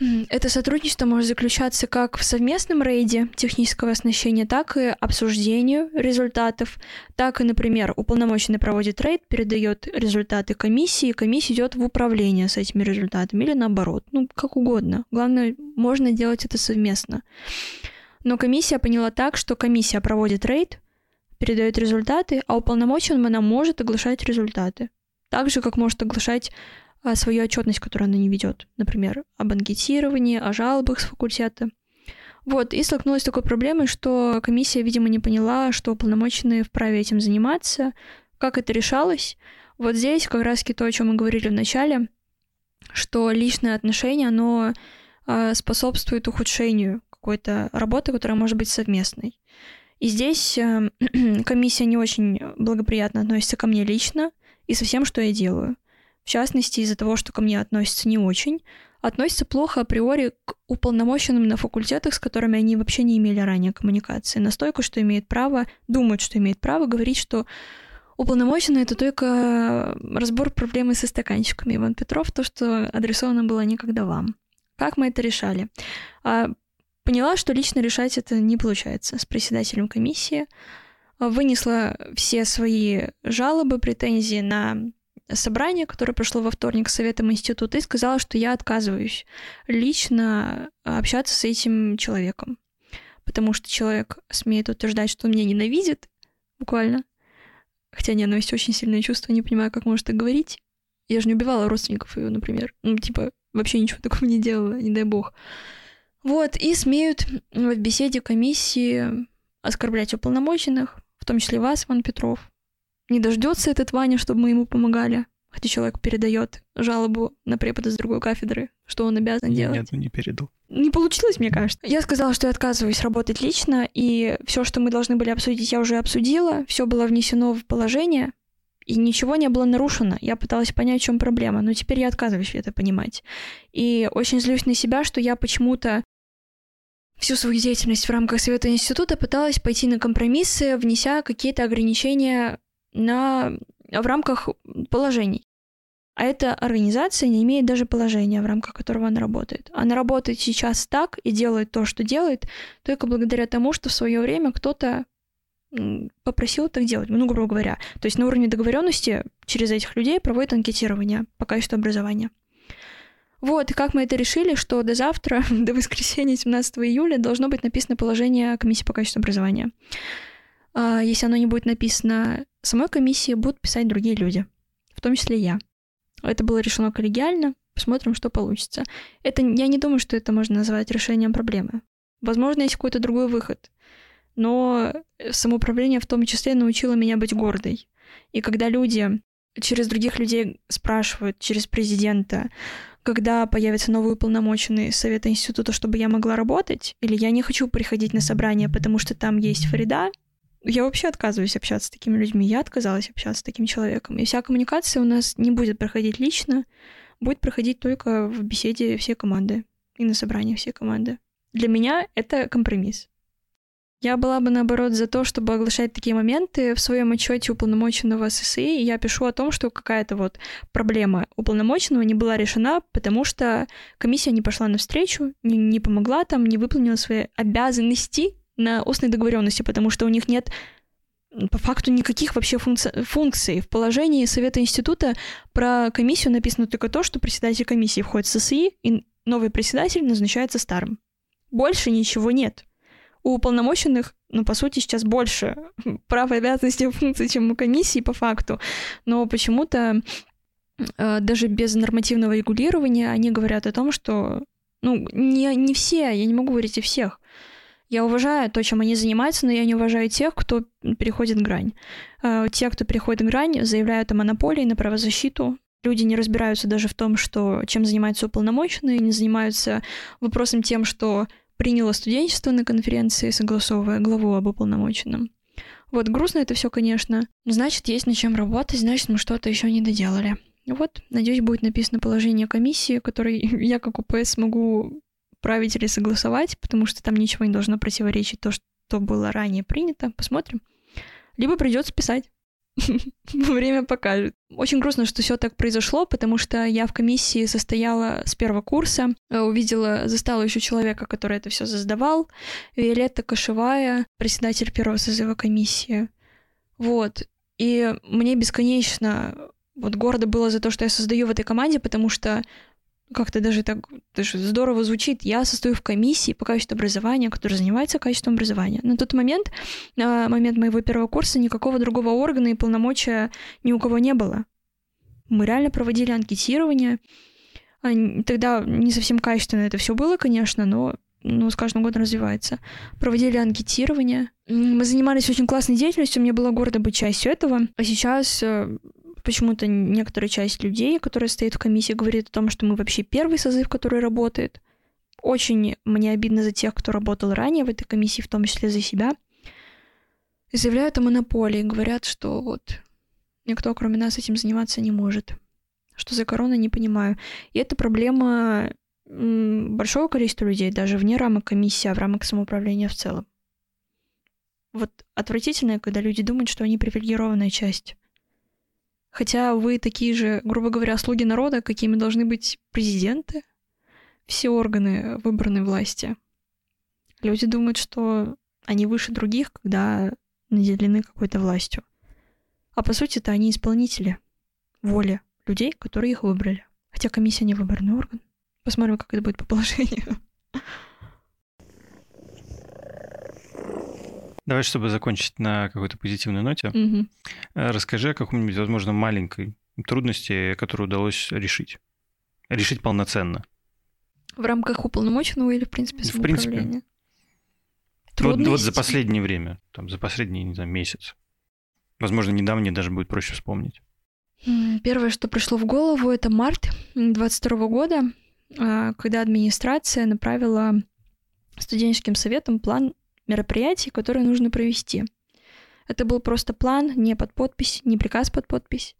это сотрудничество может заключаться как в совместном рейде технического оснащения, так и обсуждению результатов, так и, например, уполномоченный проводит рейд, передает результаты комиссии, комиссия идет в управление с этими результатами или наоборот, ну, как угодно. Главное, можно делать это совместно. Но комиссия поняла так, что комиссия проводит рейд, передает результаты, а уполномоченным она может оглашать результаты. Так же, как может оглашать свою отчетность, которую она не ведет, например, об анкетировании, о жалобах с факультета. Вот, и столкнулась с такой проблемой, что комиссия, видимо, не поняла, что уполномоченные вправе этим заниматься, как это решалось. Вот здесь как раз-таки то, о чем мы говорили в начале, что личное отношение, оно э, способствует ухудшению какой-то работы, которая может быть совместной. И здесь э, комиссия не очень благоприятно относится ко мне лично и со всем, что я делаю в частности из-за того, что ко мне относятся не очень, относятся плохо априори к уполномоченным на факультетах, с которыми они вообще не имели ранее коммуникации. Настолько, что имеет право, думают, что имеет право говорить, что уполномоченный — это только разбор проблемы со стаканчиками. Иван Петров, то, что адресовано было некогда вам. Как мы это решали? А, поняла, что лично решать это не получается с председателем комиссии. Вынесла все свои жалобы, претензии на собрание, которое прошло во вторник с Советом Института, и сказала, что я отказываюсь лично общаться с этим человеком. Потому что человек смеет утверждать, что он меня ненавидит, буквально. Хотя ненависть очень сильное чувство, не понимаю, как может так говорить. Я же не убивала родственников ее, например. Ну, типа, вообще ничего такого не делала, не дай бог. Вот, и смеют в беседе комиссии оскорблять уполномоченных, в том числе вас, Иван Петров, не дождется этот Ваня, чтобы мы ему помогали. Хотя человек передает жалобу на препода с другой кафедры, что он обязан делать. Нет, он не передал. Не получилось, мне кажется. Я сказала, что я отказываюсь работать лично, и все, что мы должны были обсудить, я уже обсудила, все было внесено в положение, и ничего не было нарушено. Я пыталась понять, в чем проблема, но теперь я отказываюсь это понимать. И очень злюсь на себя, что я почему-то всю свою деятельность в рамках Совета Института пыталась пойти на компромиссы, внеся какие-то ограничения на, в рамках положений. А эта организация не имеет даже положения, в рамках которого она работает. Она работает сейчас так и делает то, что делает, только благодаря тому, что в свое время кто-то попросил так делать, ну, грубо говоря. То есть на уровне договоренности через этих людей проводят анкетирование по качеству образования. Вот, и как мы это решили, что до завтра, до воскресенья 17 июля должно быть написано положение комиссии по качеству образования. А, если оно не будет написано самой комиссии, будут писать другие люди, в том числе я. Это было решено коллегиально, посмотрим, что получится. Это, я не думаю, что это можно назвать решением проблемы. Возможно, есть какой-то другой выход. Но самоуправление в том числе научило меня быть гордой. И когда люди через других людей спрашивают, через президента, когда появятся новые уполномоченные Совета Института, чтобы я могла работать, или я не хочу приходить на собрание, потому что там есть Фарида, я вообще отказываюсь общаться с такими людьми. Я отказалась общаться с таким человеком. И вся коммуникация у нас не будет проходить лично, будет проходить только в беседе всей команды и на собрании всей команды. Для меня это компромисс. Я была бы, наоборот, за то, чтобы оглашать такие моменты. В своем отчете уполномоченного ССИ я пишу о том, что какая-то вот проблема уполномоченного не была решена, потому что комиссия не пошла навстречу, не, не помогла там, не выполнила свои обязанности на устной договоренности, потому что у них нет по факту никаких вообще функци- функций. В положении Совета Института про комиссию написано только то, что председатель комиссии входит в ССИ, и новый председатель назначается старым. Больше ничего нет у уполномоченных, ну, по сути, сейчас больше прав и обязанностей функций, чем у комиссии по факту. Но почему-то э, даже без нормативного регулирования они говорят о том, что, ну, не, не все, я не могу говорить о всех. Я уважаю то, чем они занимаются, но я не уважаю тех, кто переходит грань. Э, те, кто переходит грань, заявляют о монополии на правозащиту. Люди не разбираются даже в том, что чем занимаются уполномоченные, не занимаются вопросом тем, что приняло студенчество на конференции, согласовывая главу об уполномоченном. Вот, грустно это все, конечно. Значит, есть над чем работать, значит, мы что-то еще не доделали. Вот, надеюсь, будет написано положение комиссии, которой я как УПС смогу править или согласовать, потому что там ничего не должно противоречить то, что было ранее принято. Посмотрим. Либо придется писать. Время покажет. Очень грустно, что все так произошло, потому что я в комиссии состояла с первого курса, э, увидела, застала еще человека, который это все создавал, Виолетта Кошевая, председатель первого созыва комиссии. Вот. И мне бесконечно вот гордо было за то, что я создаю в этой команде, потому что как-то даже так даже здорово звучит. Я состою в комиссии по качеству образования, которая занимается качеством образования. На тот момент, на момент моего первого курса, никакого другого органа и полномочия ни у кого не было. Мы реально проводили анкетирование. А, тогда не совсем качественно это все было, конечно, но ну, с каждым годом развивается. Проводили анкетирование. Мы занимались очень классной деятельностью, мне было гордо быть частью этого. А сейчас э, почему-то некоторая часть людей, которая стоит в комиссии, говорит о том, что мы вообще первый созыв, который работает. Очень мне обидно за тех, кто работал ранее в этой комиссии, в том числе за себя. И заявляют о монополии, говорят, что вот никто, кроме нас, этим заниматься не может. Что за корона, не понимаю. И это проблема большого количества людей, даже вне рамок комиссии, а в рамках самоуправления в целом. Вот отвратительно, когда люди думают, что они привилегированная часть. Хотя вы такие же, грубо говоря, слуги народа, какими должны быть президенты, все органы выбранной власти. Люди думают, что они выше других, когда наделены какой-то властью. А по сути это они исполнители воли людей, которые их выбрали. Хотя комиссия не выборный орган. Посмотрим, как это будет по положению. Давай, чтобы закончить на какой-то позитивной ноте, угу. расскажи о каком-нибудь, возможно, маленькой трудности, которую удалось решить. Решить полноценно. В рамках уполномоченного или, в принципе, В принципе. Вот, вот за последнее время, там, за последний, не знаю, месяц. Возможно, недавнее даже будет проще вспомнить. Первое, что пришло в голову, это март 2022 года, а, когда администрация направила студенческим советам план мероприятий, которые нужно провести. Это был просто план, не под подпись, не приказ под подпись,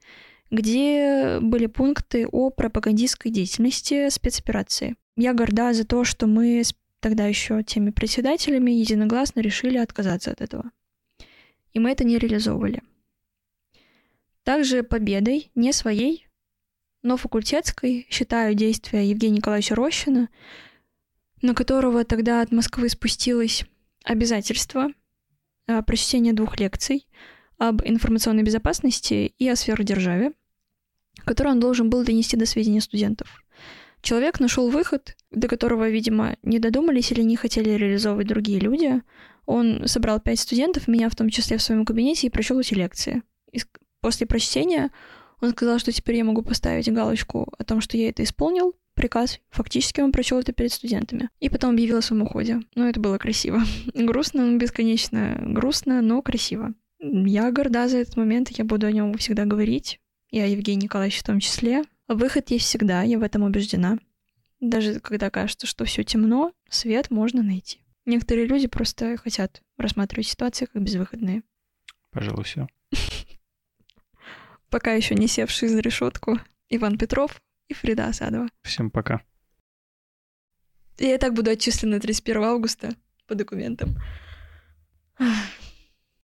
где были пункты о пропагандистской деятельности спецоперации. Я горда за то, что мы с тогда еще теми председателями единогласно решили отказаться от этого. И мы это не реализовывали. Также победой, не своей, но факультетской, считаю действия Евгения Николаевича Рощина, на которого тогда от Москвы спустилась обязательство э, прочтения двух лекций об информационной безопасности и о сферодержаве, которые он должен был донести до сведения студентов. Человек нашел выход, до которого, видимо, не додумались или не хотели реализовывать другие люди. Он собрал пять студентов, меня в том числе в своем кабинете, и прочел эти лекции. И после прочтения он сказал, что теперь я могу поставить галочку о том, что я это исполнил, приказ. Фактически он прочел это перед студентами. И потом объявил о своем уходе. Но это было красиво. грустно, бесконечно грустно, но красиво. Я горда за этот момент, я буду о нем всегда говорить. И о Евгении Николаевиче в том числе. Выход есть всегда, я в этом убеждена. Даже когда кажется, что все темно, свет можно найти. Некоторые люди просто хотят рассматривать ситуации как безвыходные. Пожалуй, все. Пока еще не севший за решетку Иван Петров и Фрида Асадова. Всем пока. Я и так буду отчислена 31 августа по документам.